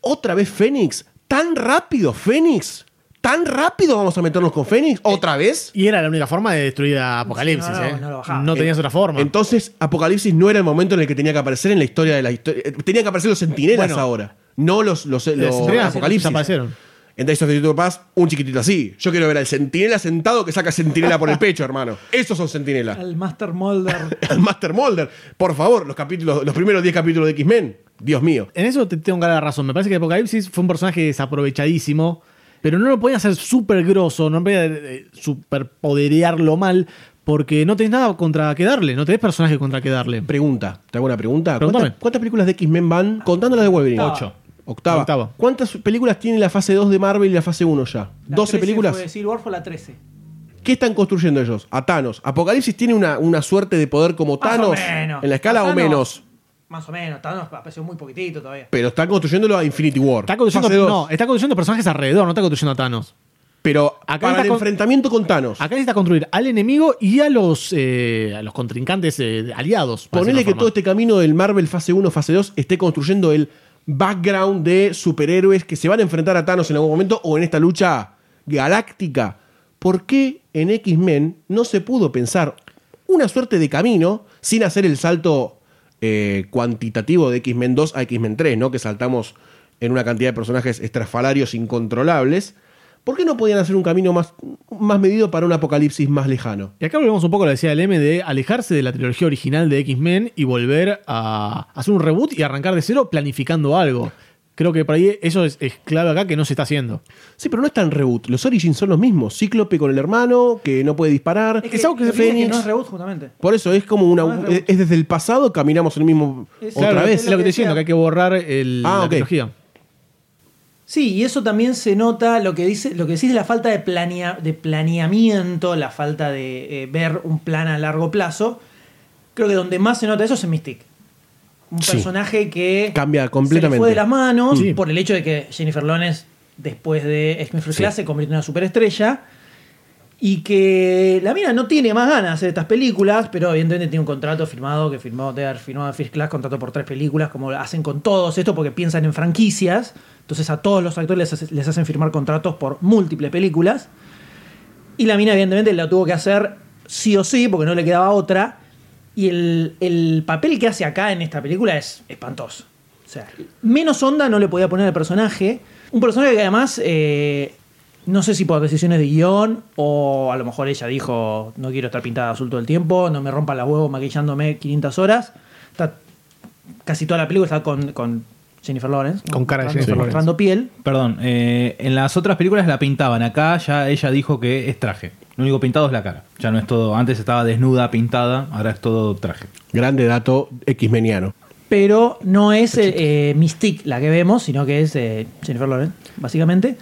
Otra vez Fénix, tan rápido Fénix, tan rápido vamos a meternos con Fénix, otra vez.
Y era la única forma de destruir a Apocalipsis,
no, no,
¿eh?
no lo bajaba.
No tenías otra forma.
Entonces, Apocalipsis no era el momento en el que tenía que aparecer en la historia de la historia. eh, Tenían que aparecer los sentinelas
Bueno.
ahora, no los, los, los
Los
Apocalipsis.
desaparecieron.
En Days of the Future Past, un chiquitito así. Yo quiero ver al sentinela sentado que saca sentinela por el pecho, hermano. Esos son sentinelas.
al Master Molder.
Al Master Molder. Por favor, los capítulos, los primeros 10 capítulos de X-Men. Dios mío.
En eso te tengo la razón. Me parece que Apocalipsis fue un personaje desaprovechadísimo, pero no lo podían hacer súper grosso, no podían eh, superpoderearlo mal, porque no tenés nada contra que darle, no tenés personaje contra que darle.
Pregunta, te hago una pregunta. ¿Cuántas, cuántas películas de X-Men van? Contando las de Wolverine. Ocho. Octava.
Octava.
¿Cuántas películas tiene la fase 2 de Marvel y la fase 1 ya?
La
¿12
13
películas?
Fue Civil War fue la 13.
¿Qué están construyendo ellos? A Thanos. ¿Apocalipsis tiene una, una suerte de poder como
Más o
Thanos
menos.
en la escala o menos?
Más o menos. Thanos apareció muy poquitito todavía.
Pero están construyéndolo a Infinity War.
Está construyendo, no, está construyendo personajes alrededor, no está construyendo a Thanos.
Pero
Acá
para el
con-
enfrentamiento con Thanos.
Acá necesita construir al enemigo y a los, eh, a los contrincantes eh, aliados.
Ponele que todo este camino del Marvel fase 1, fase 2 esté construyendo el background de superhéroes que se van a enfrentar a Thanos en algún momento o en esta lucha galáctica. ¿Por qué en X-Men no se pudo pensar una suerte de camino sin hacer el salto eh, cuantitativo de X-Men 2 a X-Men 3, ¿no? Que saltamos en una cantidad de personajes estrafalarios incontrolables. ¿Por qué no podían hacer un camino más, más medido para un apocalipsis más lejano?
Y acá volvemos un poco a lo que decía el M de alejarse de la trilogía original de X-Men y volver a hacer un reboot y arrancar de cero planificando algo. Creo que por ahí eso es, es clave acá que no se está haciendo.
Sí, pero no es tan reboot. Los Origins son los mismos. Cíclope con el hermano, que no puede disparar.
Es que,
Es algo que
tiene
Fénix.
que no es reboot, justamente.
Por eso es como una.
No es
desde el pasado, caminamos el mismo.
Es-
otra
Claro,
vez.
Es lo que te estoy diciendo, que hay que borrar el,
Ah,
la
ok.
trilogía.
Sí, y eso también se nota, lo que dice, lo que decís de la falta de, planea- de planeamiento, la falta de eh, ver un plan a largo plazo. Creo que donde más se nota eso es en Mystic. Un
Sí.
personaje que
Cambia
se le
completamente.
fue de las manos
Sí.
por el hecho de que Jennifer Lawrence, después de X-Men
Sí.
Se convirtió en una superestrella. Y que la mina no tiene más ganas de hacer estas películas, pero evidentemente tiene un contrato firmado que firmó de haber First Class, contrato por tres películas, como hacen con todos esto, porque piensan en franquicias. Entonces a todos los actores les hacen firmar contratos por múltiples películas. Y la mina, evidentemente, la tuvo que hacer sí o sí, porque no le quedaba otra. Y el, el papel que hace acá en esta película es espantoso. O sea, menos onda no le podía poner al personaje. Un personaje que además, eh, no sé si por decisiones de guion, o a lo mejor ella dijo, no quiero estar pintada azul todo el tiempo, no me rompa la huevo maquillándome 500 horas. Está, casi toda la película está con, con Jennifer Lawrence.
Con cara de Jennifer Lawrence.
Mostrando piel.
Perdón, eh, en las otras películas la pintaban. Acá ya ella dijo que es traje. Lo único pintado es la cara. Ya no es todo. Antes estaba desnuda, pintada. Ahora es todo traje.
Grande dato X-meniano.
Pero no es eh, eh, Mystique la que vemos, sino que es eh, Jennifer Lawrence, básicamente.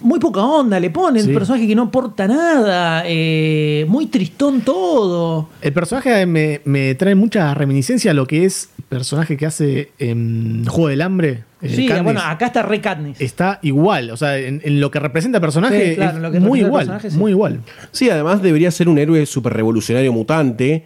Muy poca onda le ponen,
Sí.
un personaje que no aporta nada, eh, muy tristón todo.
El personaje me, me trae mucha reminiscencia a lo que es el personaje que hace en Juego del Hambre. eh,
Sí,
Katniss.
bueno, acá está re Katniss.
Está igual, o sea, en, en lo que representa el personaje
Sí, claro,
es
en lo que
muy igual,
personaje, sí.
muy igual.
Sí, además debería ser un héroe super revolucionario mutante.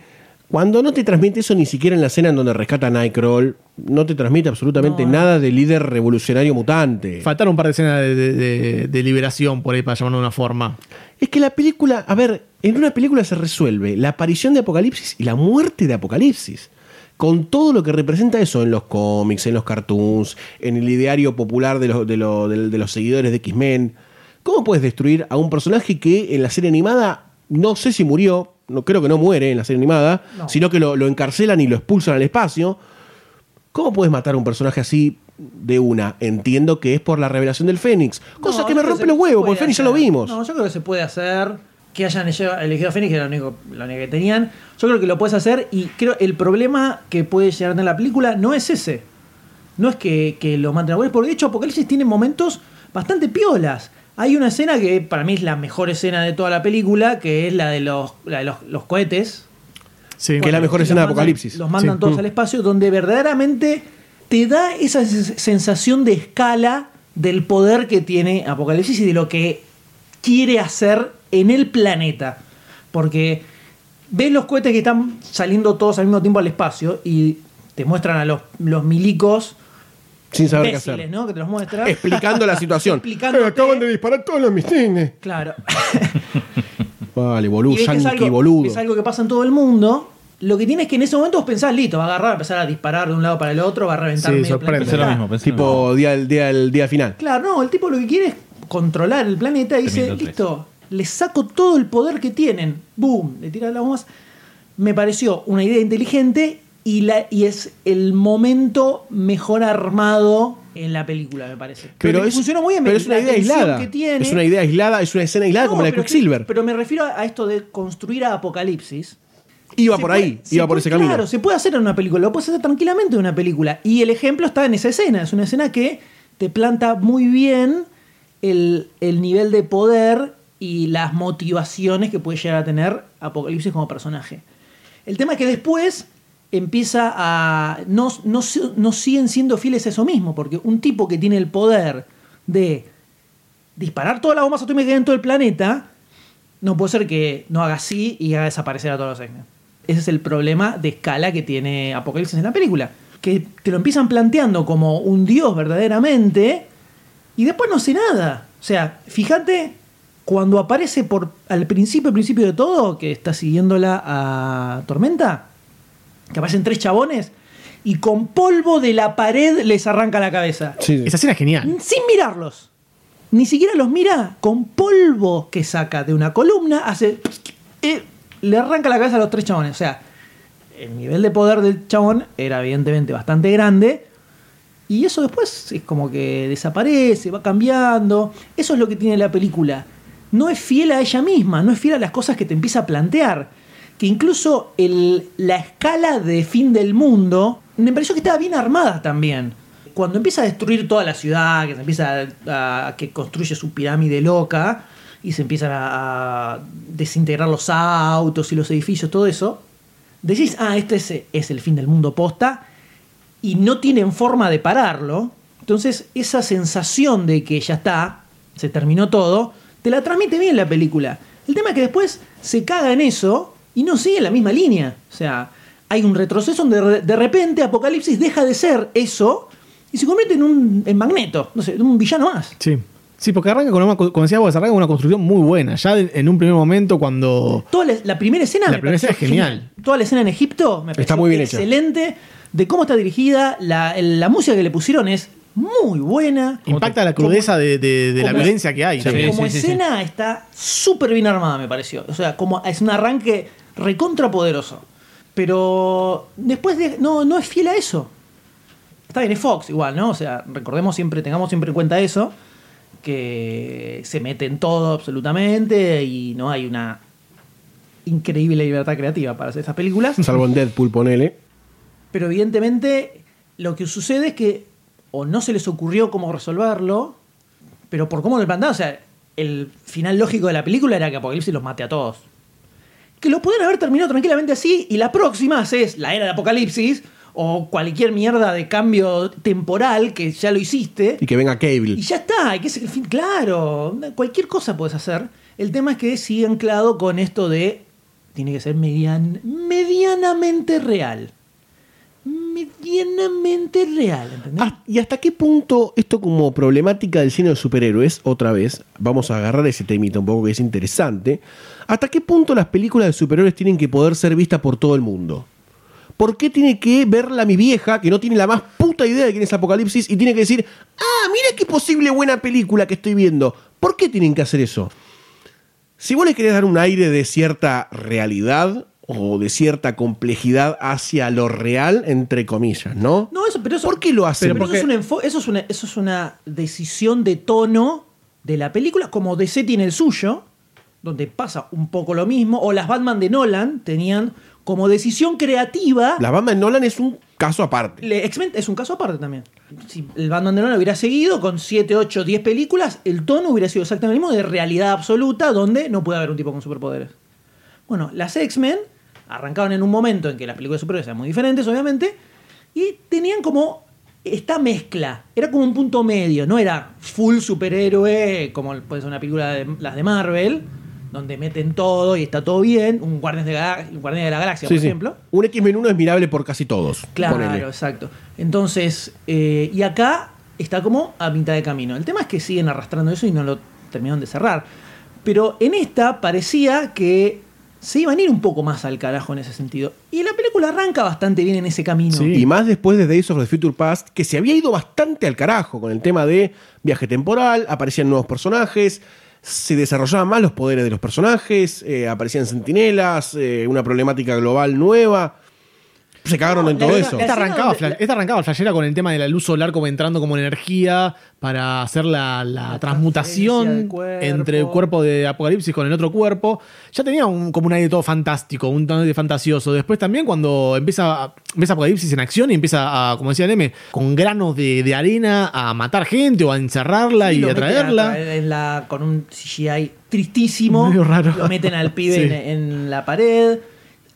Cuando no te transmite eso ni siquiera en la escena en donde rescata a Nightcrawler, no te transmite absolutamente nada de líder revolucionario mutante.
Faltaron un par de escenas de, de- de- de liberación por ahí, para llamarlo de una forma.
Es que la película, a ver, en una película se resuelve la aparición de Apocalipsis y la muerte de Apocalipsis. Con todo lo que representa eso en los cómics, en los cartoons, en el ideario popular de los, de lo- de- de los seguidores de X-Men. ¿Cómo puedes destruir a un personaje que en la serie animada, no sé si murió, no creo que no muere en la serie animada,
No.
sino que lo, lo encarcelan y lo expulsan al espacio? ¿Cómo puedes matar a un personaje así de una? Entiendo que es por la revelación del Fénix. Cosa
No,
que me rompe los huevos, porque el Fénix ya lo vimos.
No, yo creo que se puede hacer. Que hayan elegido a Fénix, que era lo único, lo único que tenían. Yo creo que lo puedes hacer y creo el problema que puede llegar a tener la película no es ese. No es que, que lo maten a huevos, porque de hecho Apocalipsis tiene momentos bastante piolas. Hay una escena que para mí es la mejor escena de toda la película, que es la de los, la de los, los cohetes.
Sí.
que es la mejor escena de Apocalipsis.
Los mandan
Sí.
todos
Mm.
al espacio, donde verdaderamente te da esa sens- sensación de escala del poder que tiene Apocalipsis y de lo que quiere hacer en el planeta. Porque ves los cohetes que están saliendo todos al mismo tiempo al espacio y te muestran a los, los milicos
Sin saber qué hacer.
¿no? Que te los muestran.
Explicando la situación.
Explicándote-
acaban de disparar todos los misiles.
Claro.
Vale,
Y
boludo,
ves que es
yankee,
algo,
boludo.
es algo que pasa en todo el mundo. Lo que tienes que en ese momento vos pensás, listo, va a agarrar, va a empezar a disparar de un lado para el otro, va a reventar
Sí,
medio
sorprende.
planeta.
Pensé lo mismo, Tipo día, el día, el día final.
Claro, no, el tipo lo que quiere es controlar el planeta y dice, listo, le saco todo el poder que tienen. Boom, le tira las bombas. Me pareció una idea inteligente y, la, y es el momento mejor armado en la película, me parece.
Pero
que
es,
funcionó muy bien.
pero es una
la
idea aislada.
que tiene.
Es una idea aislada, es una escena aislada
No,
como la de
pero que-
Quicksilver.
Pero me refiero a esto de construir a Apocalipsis.
Iba
Se
por
puede-
ahí, iba por
puede-
ese camino.
Claro, se puede hacer en una película, lo puedes hacer tranquilamente en una película. Y el ejemplo está en esa escena. Es una escena que te planta muy bien el, el nivel de poder y las motivaciones que puede llegar a tener Apocalipsis como personaje. El tema es que después empieza a. No, no, no siguen siendo fieles a eso mismo, porque un tipo que tiene el poder de disparar todas las bombas atómicas en todo el planeta, no puede ser que no haga así y haga desaparecer a todos los X-Men. Ese es el problema de escala que tiene Apocalipsis en la película. Que te lo empiezan planteando como un dios verdaderamente y después no hace nada. O sea, fíjate cuando aparece por al principio, principio de todo, que está siguiéndola a Tormenta, que aparecen tres chabones y con polvo de la pared les arranca la cabeza.
Esa escena es genial.
Sin mirarlos. Ni siquiera los mira. Con polvo que saca de una columna, hace. eh, le arranca la cabeza a los tres chabones. O sea, el nivel de poder del chabón era evidentemente bastante grande. Y eso después es como que desaparece, va cambiando. Eso es lo que tiene la película. No es fiel a ella misma, no es fiel a las cosas que te empieza a plantear. Que incluso la escala de fin del mundo me pareció que estaba bien armada también. Cuando empieza a destruir toda la ciudad, que se empieza a, que construye su pirámide loca y se empiezan a, a desintegrar los autos y los edificios, todo eso, decís, ah, este es, es el fin del mundo posta y no tienen forma de pararlo. Entonces, esa sensación de que ya está, se terminó todo, te la transmite bien la película. El tema es que después se caga en eso y no sigue la misma línea. O sea, hay un retroceso donde de, repente Apocalipsis deja de ser eso y se convierte en un en magneto, no sé, en un villano más.
Sí. Sí, porque arranca con una, como decía vos, arranca con una construcción muy buena. Ya en un primer momento cuando...
Toda la, la primera escena
La
me
primera escena es genial.
Toda la escena en Egipto me
Está muy bien hecha.
excelente. De cómo está dirigida, la, la música que le pusieron es muy buena.
Impacta la crudeza de, de- de la violencia que hay. también.
como escena está súper bien armada, me pareció. O sea, como es un arranque recontrapoderoso. Pero después de, no, no es fiel a eso. Está bien, es Fox igual, ¿no? O sea, recordemos siempre, tengamos siempre en cuenta eso, que se mete en todo absolutamente y no hay una increíble libertad creativa para hacer estas películas.
Salvo en Deadpool, ponele.
Pero evidentemente lo que sucede es que o no se les ocurrió cómo resolverlo, pero por cómo lo plantearon, o sea, el final lógico de la película era que Apocalipsis los mate a todos. Que lo pudieran haber terminado tranquilamente así y la próxima es la era de Apocalipsis o cualquier mierda de cambio temporal que ya lo hiciste.
Y que venga Cable.
Y ya está, y que es el fin, claro, cualquier cosa puedes hacer. El tema es que sigue anclado con esto de tiene que ser median, medianamente real. Medianamente real, ¿entendés?
¿Y hasta qué punto esto como problemática del cine de superhéroes, otra vez, vamos a agarrar ese temita un poco que es interesante, ¿hasta qué punto las películas de superhéroes tienen que poder ser vistas por todo el mundo? ¿Por qué tiene que verla mi vieja, que no tiene la más puta idea de quién es Apocalipsis, y tiene que decir, ah, mira qué posible buena película que estoy viendo? ¿Por qué tienen que hacer eso? Si vos le querés dar un aire de cierta realidad o de cierta complejidad hacia lo real, entre comillas, ¿no?
No, eso, pero eso,
¿Por qué lo hacen?
pero eso, es eso, es una, eso es una decisión de tono de la película, como DC tiene el suyo, donde pasa un poco lo mismo, o las Batman de Nolan tenían como decisión creativa.
La banda de Nolan es un caso aparte.
X-Men es un caso aparte también. Si el Batman de Nolan hubiera seguido con 7, 8, 10 películas, el tono hubiera sido exactamente el mismo de realidad absoluta, donde no puede haber un tipo con superpoderes. Bueno, las X-Men arrancaron en un momento en que las películas de superhéroes eran muy diferentes, obviamente, y tenían como esta mezcla. Era como un punto medio, no era full superhéroe, como puede ser una película de las de Marvel, donde meten todo y está todo bien. Un Guardianes de, Guardianes de la Galaxia,
Sí,
por
sí.
ejemplo.
Un X-Men 1 es mirable por casi todos.
Claro,
ponele.
exacto. Entonces, eh, y acá está como a mitad de camino. El tema es que siguen arrastrando eso y no lo terminaron de cerrar. Pero en esta parecía que se iban a ir un poco más al carajo en ese sentido. Y la película arranca bastante bien en ese camino.
Y más después de Days of the Future Past, que se había ido bastante al carajo con el tema de viaje temporal, aparecían nuevos personajes, se desarrollaban más los poderes de los personajes, eh, aparecían sentinelas, eh, una problemática global nueva. Se cagaron en todo eso.
Esta arrancaba, fla- esta arrancaba flashera con el tema de la luz solar como entrando como energía para hacer la, la transmutación entre el cuerpo de Apocalipsis con el otro cuerpo. Ya tenía un, como un aire todo fantástico, un tono de fantasioso. Después también cuando empieza ves Apocalipsis en acción y empieza a, como decía Neme, con granos de, de arena a matar gente o a encerrarla
Sí,
y a traerla.
con un CGI tristísimo.
Medio raro.
Lo meten al pibe
Sí.
en, en la pared.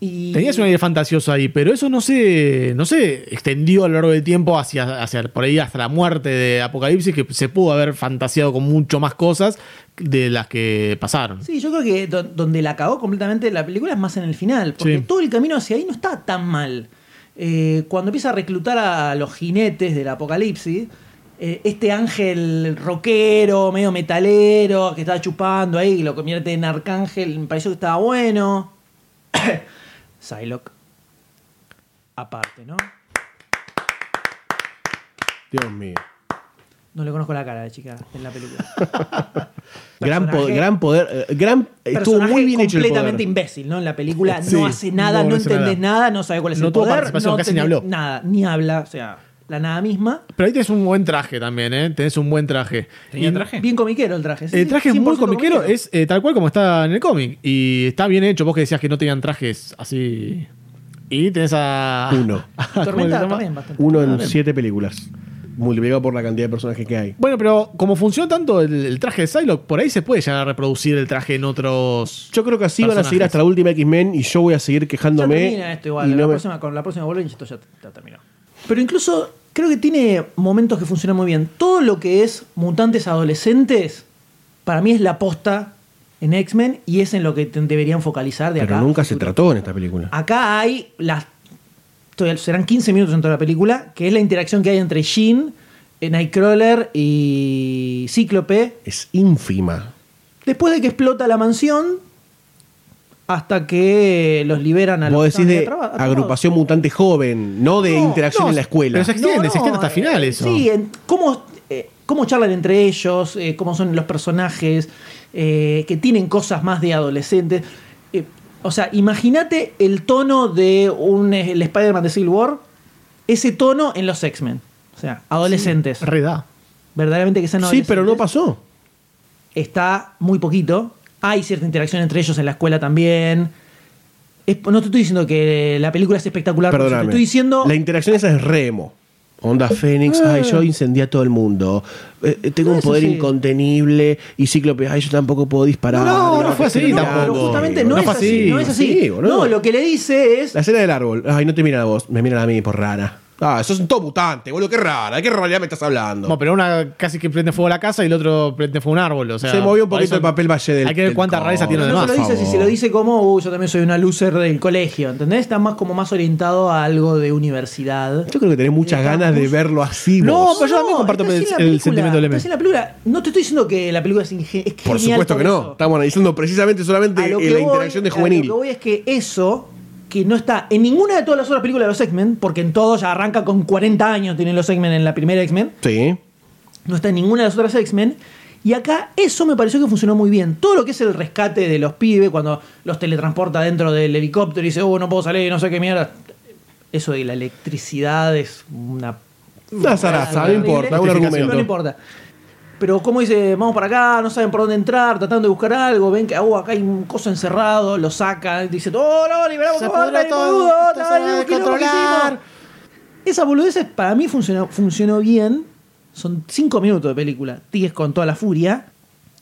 Y
Tenías un aire fantasioso ahí, pero eso no se, no se extendió a lo largo del tiempo hacia, hacia por ahí hasta la muerte de Apocalipsis, que se pudo haber fantaseado con mucho más cosas de las que pasaron.
Sí, yo creo que do- donde la cagó completamente la película es más en el final, porque
Sí.
todo el camino hacia ahí no está tan mal. Eh, cuando empieza a reclutar a los jinetes del apocalipsis, eh, este ángel rockero, medio metalero, que estaba chupando ahí, y lo convierte en arcángel, me pareció que estaba bueno. Psylocke. Aparte, ¿no?
Dios mío.
No le conozco la cara de chica en la película.
Gran, po-
Personaje-
gran poder. eh, gran, estuvo muy bien hecho el
completamente
poder.
imbécil, ¿no? En la película
Sí,
no hace nada,
no
no, entendés
nada.
nada. no sabe cuál es
No
el
tuvo
poder, no
casi ni habló.
Nada, ni habla, o sea, la nada misma.
Pero ahí tenés un buen traje también, ¿eh? Tenés un buen traje.
¿Tenía traje? Bien comiquero el traje. sí,
El traje es muy
100%
comiquero, es eh, tal cual como está en el cómic. Y está bien hecho. Vos que decías que no tenían trajes así. Y tenés a.
Uno.
¿Cómo se
Tormenta también bastante.
Uno en
También.
siete películas. Multiplicado por la cantidad de personajes que hay.
Bueno, pero como funcionó tanto el, el traje de Psylocke, por ahí se puede llegar a reproducir el traje en otros.
Yo creo que así van a seguir hasta la última X-Men y yo voy a seguir
Ya
quejándome.
termina esto igual.
y
la
no me-
próxima, con la próxima Wolverine esto ya, ya terminó. Pero incluso creo que tiene momentos que funcionan muy bien. Todo lo que es mutantes adolescentes, para mí es la posta en X-Men y es en lo que deberían focalizar de
Pero
acá.
nunca se trató en esta película.
Acá hay las. Serán 15 minutos en toda la película, que es la interacción que hay entre Jean, eh, Nightcrawler y Cíclope.
Es ínfima.
Después de que explota la mansión, hasta que los liberan a los
Vos
que
decís de agrupación mutante joven, no de
No,
interacción
no,
en la escuela.
pero se extiende, se extiende hasta el final
eh,
eso.
Sí, en cómo, eh, cómo charlan entre ellos, eh, cómo son los personajes, eh, que tienen cosas más de adolescentes. Eh, o sea, imagínate el tono de un, el Spider-Man de Civil War, ese tono en los X-Men. O sea, adolescentes.
Reda.
Verdaderamente que sean
Sí,
adolescentes.
pero no pasó.
Está muy poquito. Hay cierta interacción entre ellos en la escuela también. Es- no te estoy diciendo que la película es espectacular. pero
Perdóname.
Te estoy diciendo.
La interacción esa es remo. Onda Fénix,
Eh.
ay, yo incendié a todo el mundo. Eh, eh, tengo
No,
un poder
sí.
incontenible. Y Cíclope, ay, yo tampoco puedo disparar.
No, no fue así
Pero no,
tampoco.
justamente no,
No
es así. No es así. No, lo que le dice es.
La escena del árbol. Ay, no te miran a vos, me miran a mí por rara. Ah, sos un todo mutante, boludo, qué rara. ¿De qué realidad me estás hablando?
No, pero una casi que prende fuego a la casa y el otro prende fuego a un árbol. O sea,
Se movió un poquito
eso
el papel valle del.
Hay que ver cuánta rareza tiene
no
además.
se lo dice si se lo dice como, "Uh, yo también soy una loser del colegio, ¿entendés? Está más como más orientado a algo de universidad.
Yo creo que tenés muchas ganas de verlo así.
No,
vos.
pero yo también comparto el, el sentimiento
la película. No te estoy diciendo que la película es, es
Por supuesto que no.
eso.
Estamos analizando precisamente solamente la
voy-
interacción de
a
juvenil.
Lo que voy es que eso, que no está en ninguna de todas las otras películas de los X-Men, porque en todos ya arranca con 40 años, tienen los X-Men en la primera X-Men,
Sí.
no está en ninguna de las otras X-Men. Y acá eso me pareció que funcionó muy bien. Todo lo que es el rescate de los pibes, cuando los teletransporta dentro del helicóptero y dice, oh, no puedo salir, no sé qué mierda. Eso de la electricidad es una
Una zaraza, no importa, un argumento.
No le importa. Pero como dice, vamos para acá, no saben por dónde entrar, tratando de buscar algo, ven que oh, acá hay un coso encerrado, lo sacan, dice, oh no, liberamos
Se
Batman,
todo, descontrolar.
hicimos". Esa boludeces para mí funcionó, funcionó bien. Son cinco minutos de película. Tigues con toda la furia.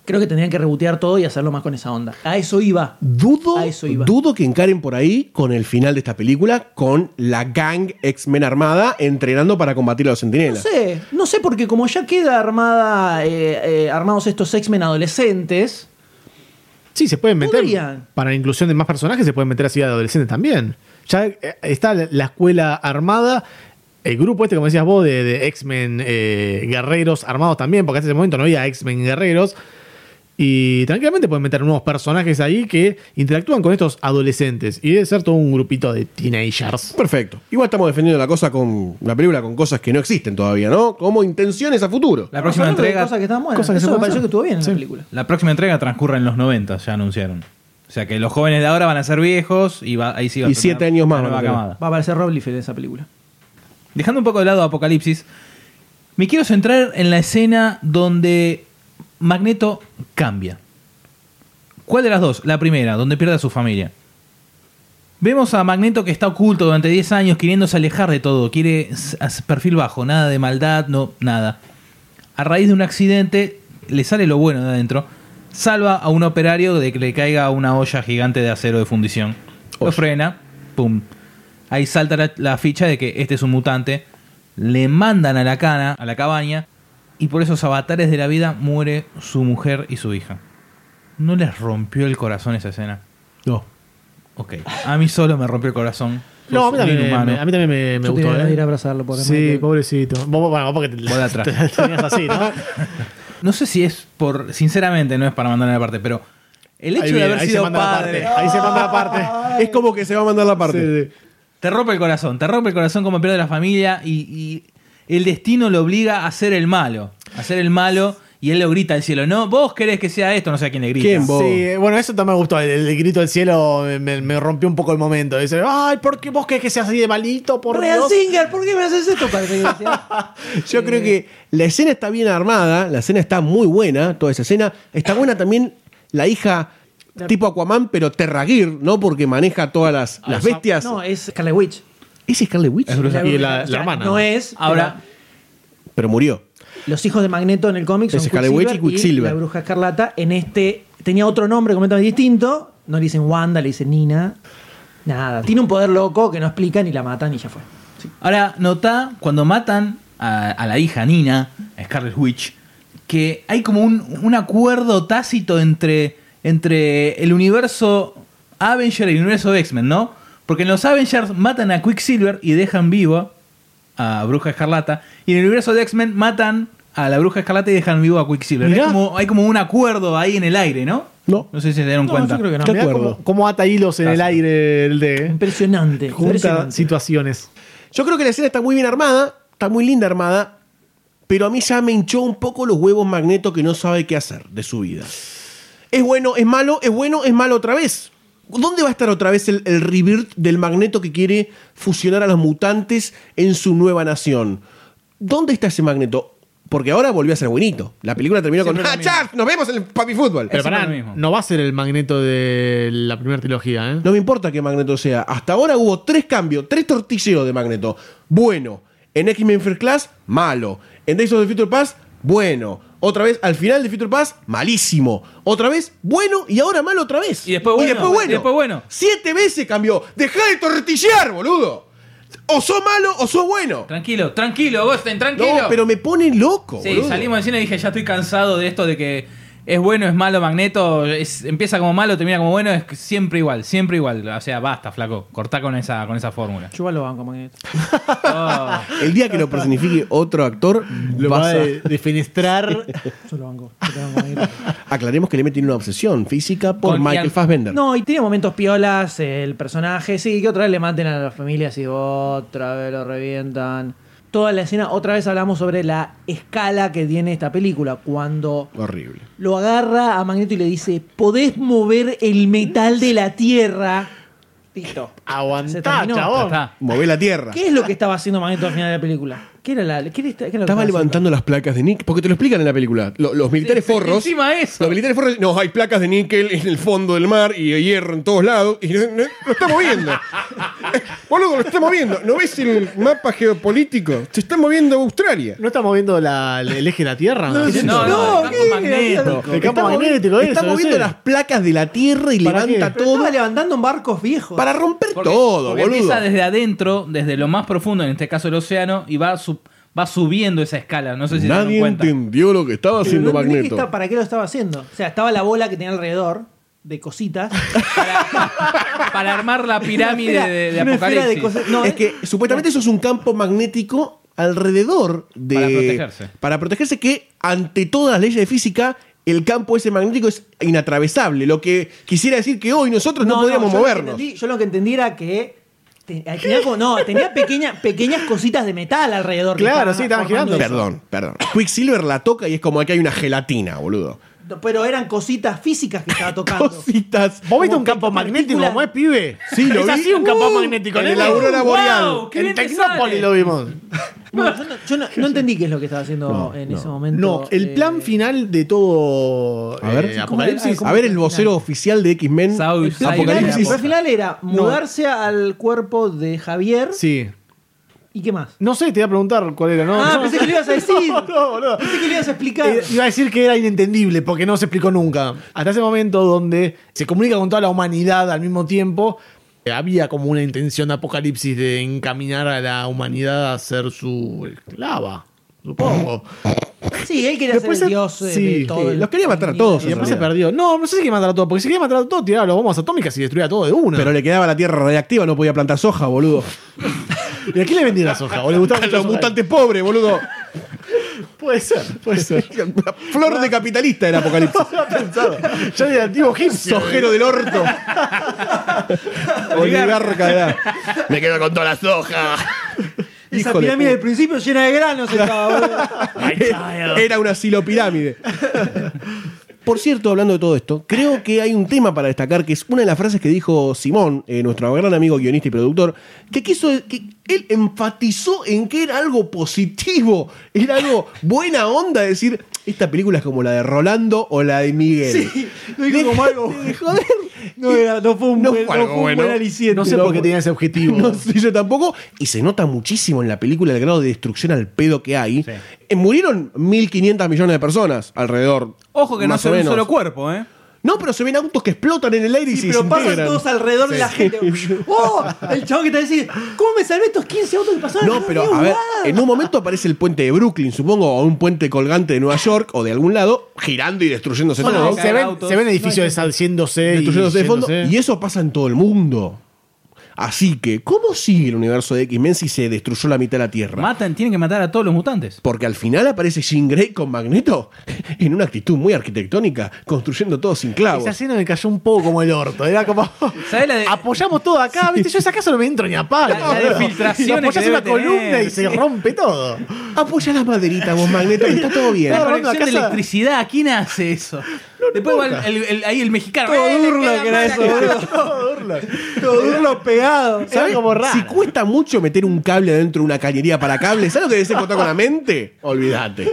Creo que tendrían que rebotear todo y hacerlo más con esa onda. A eso iba.
Dudo,
A eso iba.
dudo que encaren por ahí con el final de esta película, con la gang X-Men armada entrenando para combatir a los
No
sentinelas.
sé, no sé, porque como ya queda armada, eh, eh, armados estos X-Men adolescentes,
Sí, se pueden meter.
Podrían.
Para la inclusión de más personajes se pueden meter así a adolescentes también. Ya eh, está la la escuela armada. El grupo este, como decías vos, de, de X-Men eh, guerreros armados también, porque hasta ese momento no había X-Men guerreros. Y tranquilamente pueden meter nuevos personajes ahí que interactúan con estos adolescentes. Y debe ser todo un grupito de teenagers.
Perfecto. Igual estamos defendiendo la cosa con la película con cosas que no existen todavía, ¿no? Como intenciones a futuro.
La próxima
de
entrega.
cosas que estaban buenas.
cosas que se
Eso me pareció que estuvo bien en la película.
La próxima entrega transcurre en los 90, ya anunciaron. O sea que los jóvenes de ahora van a ser viejos y va, ahí sí va a
Y siete años más
nueva camada.
Va a aparecer Rob Liefeld en esa película.
Dejando un poco de lado Apocalipsis, me quiero centrar en la escena donde Magneto cambia. ¿Cuál de las dos? La primera, donde pierde a su familia. Vemos a Magneto que está oculto durante 10 años, queriéndose alejar de todo, quiere perfil bajo, nada de maldad, no, nada. A raíz de un accidente, le sale lo bueno de adentro, salva a un operario de que le caiga una olla gigante de acero de fundición. Lo frena, pum. Ahí salta la, la ficha de que este es un mutante. Le mandan a la cana, a la cabaña, y por esos avatares de la vida muere su mujer y su hija. ¿No les rompió el corazón esa escena?
No.
Ok. A mí solo me rompió el corazón.
No, a mí también, me, a mí también me, me
Yo
gustó.
tenía
¿eh?
ir a abrazarlo, pobre
Sí,
Michael.
pobrecito. Vos, bueno, vos porque te,
Vos de atrás.
te- te tenías así, ¿no?
No sé si es por. Sinceramente, no es para mandar a la parte, pero. El hecho
Ahí
de haber
ahí se
sido
la
padre.
parte, ahí se manda la parte.
Es como que se va a mandar la parte.
Te rompe el corazón. Te rompe el corazón como pierde la familia y, y el destino lo obliga a ser el malo. A ser el malo y él lo grita al cielo. No, vos querés que sea esto, no sé a quién le grita.
¿Quién, vos?
Sí, bueno, eso también me gustó. El, el grito del cielo me, me- me rompió un poco el momento. Dice, ay, ¿por qué vos querés que sea así de malito? Por
Real
Dios.
Singer, ¿por qué me haces esto?
Yo creo que la escena está bien armada, la escena está muy buena, toda esa escena. Está buena también la hija tipo Aquaman, pero Terragir, ¿no? Porque maneja todas las, las bestias.
No, es Scarlet Witch.
¿Es Scarlet Witch?
Y la, la
O sea,
hermana.
No es.
Ahora,
Pero murió.
Los hijos de Magneto en el cómic son
Es Scarlet Witch y Quicksilver.
la bruja escarlata en este tenía otro nombre completamente distinto. No le dicen Wanda, le dicen Nina. Nada. Tiene un poder loco que no explican y la matan y ya fue.
ahora nota cuando matan a, a la hija Nina, a Scarlet Witch, que hay como un, un acuerdo tácito entre, entre el universo Avenger y el universo X-Men, ¿no? Porque en los Avengers matan a Quicksilver y dejan vivo a Bruja Escarlata. Y en el universo de X-Men matan a la Bruja Escarlata y dejan vivo a Quicksilver. Hay como, hay como un acuerdo ahí en el aire, ¿no?
No.
No sé si se dieron
No,
cuenta.
yo creo que no.
Acuerdo.
cómo, cómo ata hilos en el aire el de.
Impresionante.
Junta
impresionante.
situaciones.
Yo creo que la escena está muy bien armada, está muy linda armada, pero a mí ya me hinchó un poco los huevos Magneto que no sabe qué hacer de su vida. Es bueno, es malo, es bueno, es malo otra vez. ¿Dónde va a estar otra vez el, el rebirth del Magneto que quiere fusionar a los mutantes en su nueva nación? ¿Dónde está ese Magneto? Porque ahora volvió a ser buenito. La película terminó con. ¡Ah,
mismo.
Charles! ¡Nos vemos en el Papi Fútbol!
Pero pará, no va a ser el magneto de la primera trilogía, ¿eh?
No me importa que Magneto sea. Hasta ahora hubo tres cambios, tres tortilleos de Magneto. Bueno. En X-Men First Class, malo. En Days of the Future Past, bueno. Otra vez, al final de Future Past, malísimo. Otra vez, bueno. Y ahora malo otra vez.
Y después bueno,
Y después bueno.
y después bueno.
Siete veces cambió. Dejá de tortillear, boludo. O sos malo o sos bueno.
Tranquilo, tranquilo, Gosten, tranquilo.
No, pero me pone loco,
Sí,
boludo.
salimos del cine y dije, ya estoy cansado de esto de que es bueno, es malo, Magneto, es- empieza como malo, termina como bueno, es siempre igual, siempre igual. O sea, basta, flaco, cortá con esa, con esa fórmula.
Yo igual lo banco, Magneto.
El día que lo personifique otro actor,
Lo
vas
va
a-
de, defenestrar.
Yo lo banco. yo lo banco, Magneto.
Aclaremos que le meten una obsesión física por
Con
Michael
Ian-
Fassbender.
No, y tiene momentos piolas, el personaje, sí, que otra vez le maten a las familias y otra vez lo revientan. Toda la escena, otra vez hablamos sobre la escala que tiene esta película. Cuando
Horrible.
lo agarra a Magneto y le dice, podés mover el metal de la Tierra. Listo. Se
Aguantá,
terminó.
chabón.
Mové la tierra.
¿Qué es lo que estaba haciendo Magneto al final de la película? ¿Qué era, la, qué era, qué era lo que
Estaba levantando las placas de níquel. Porque te lo explican en la película. Lo- Los, militares forros.
Encima eso.
Los militares forros. No, hay placas de níquel en el fondo del mar y hierro en todos lados. Y no- no- lo está moviendo. Eh, Boludo, lo está moviendo. ¿No ves el mapa geopolítico? Se está moviendo Australia.
¿No está moviendo la- el eje de la Tierra?
No,
¿Qué es
no, no, el campo magnético.
El campo
Está
magnético,
Está
eso,
moviendo las placas de la tierra y
¿Para
levanta todo
estaba levantando en barcos viejos.
para romper
Porque-
todo,
porque
boludo.
empieza desde adentro, desde lo más profundo, en este caso el océano, y va, sub- va subiendo esa escala. No sé si
Nadie
cuenta.
entendió lo que estaba
Pero
haciendo
no
Magneto.
¿Para qué lo estaba haciendo? O sea, estaba la bola que tenía alrededor de cositas.
Para armar la pirámide
esfera-
de, de Apocalipsis.
no,
es que supuestamente eso es un campo magnético alrededor de.
Para protegerse.
Para protegerse que, ante todas las leyes de física, el campo ese magnético es inatravesable. Lo que quisiera decir que hoy nosotros no, podríamos
yo Lo
movernos.
entendí, yo lo que entendí era que. Te- tenía como- no, tenía pequeña- pequeñas cositas de metal alrededor.
Claro, sí, estaban girando.
eso.
Perdón, perdón. Quicksilver la toca y es como que hay una gelatina, boludo.
Pero eran cositas físicas que estaba tocando.
Cositas.
¿Vos viste un campo magnético como es, pibe?
Sí, lo
es
vi.
así un campo
Uh,
magnético.
en el Aurora
¡Wow!
Boreal.
¡Qué
En
bien te
Tecnópolis
sale!
lo vimos.
Bueno, yo no, yo no- no entendí qué es lo que estaba haciendo
No,
en
no.
ese momento.
No, el
eh,
plan final de todo
A ver.
eh,
A ver el vocero oficial de X-Men.
Sau-
el plan
Apocalipsis.
final- el plan final era
No.
mudarse al cuerpo de Javier.
Sí.
¿Y qué más?
No sé, te iba a preguntar cuál era, ¿no?
ah,
No,
pensé que lo ibas a decir.
No, no, boludo.
Pensé que lo ibas a explicar.
Eh, Iba a decir que era inentendible porque no se explicó nunca. Hasta ese momento donde se comunica con toda la humanidad al mismo tiempo, eh, había como una intención de apocalipsis de encaminar a la humanidad a ser su esclava, supongo.
Sí, él quería
Después
ser el dios
sí,
de todo.
sí,
el-
los quería matar a todos,
Y después se perdió. No, no sé si quería matar a todos, porque si quería matar a todos, tiraba las bombas atómicas y destruía todo de una.
Pero le quedaba la tierra radiactiva, no podía plantar soja, boludo.
¿Y a quién le vendía la soja? ¿O le gustaba
A
mucho
los mutantes pobres, boludo.
Puede ser, puede ser.
Flor de capitalista era Apocalipsis.
No había pensado. Ya de antiguo egipcio.
Sojero del orto. Oligarca de la- Me quedo con toda la soja.
Esa pirámide del principio llena de granos estaba, boludo.
Era una silopirámide. Por cierto, hablando de todo esto, creo que hay un tema para destacar que es una de las frases que dijo Simón, eh, nuestro gran amigo guionista y productor, que quiso que él enfatizó en que era algo positivo, era algo buena onda decir, esta película es como la de Rolando o la de Miguel.
Sí, lo dijo como algo.
De joder.
No, era- no fue un,
No
buen,
fue
no fue un
bueno.
buen aliciente.
No sé por qué tenía ese objetivo.
No sé yo tampoco. Y se nota muchísimo en la película el grado de destrucción al pedo que hay. Eh, murieron 1.500 millones de personas alrededor.
Ojo que no se ve un solo cuerpo, ¿eh?
No, pero se ven autos que explotan en el aire y
Sí,
se
pero pasan todos alrededor de la gente. ¡Oh! El chavo que te dice, ¿cómo me salvé estos 15 autos que pasaron?
No, pero a ver, en un momento aparece el puente de Brooklyn, supongo, o un puente colgante de Nueva York o de algún lado, girando y destruyéndose
Bueno,
todo.
se, ven, se ven edificios deshaciéndose y
destruyéndose de fondo.
yéndose.
Y eso pasa en todo el mundo. Así que, ¿cómo sigue el universo de X-Men si se destruyó la mitad de la Tierra?
Matan, tienen que matar a todos los mutantes.
Porque al final aparece Jean Grey con Magneto en una actitud muy arquitectónica, construyendo todo sin clavos.
Esa escena me cayó un poco como el orto. Era como.
¿Sabés la de-
Apoyamos todo acá, ¿viste? Yo esa casa no me entro ni a palo.
La- la de que
una columna
tener,
y se
sí.
rompe todo.
Apoya las maderitas, vos, Magneto, que está todo bien.
La conexión de electricidad, ¿quién hace eso? Después va el, el- el- ahí el mexicano.
Todo
¡eh, queda
que era eso. Todo burlo. Todo burlo pegado.
¿Sabes Si cuesta mucho meter un cable adentro de una cañería para cables, ¿sabes lo que debe ser contar con la mente? Olvídate.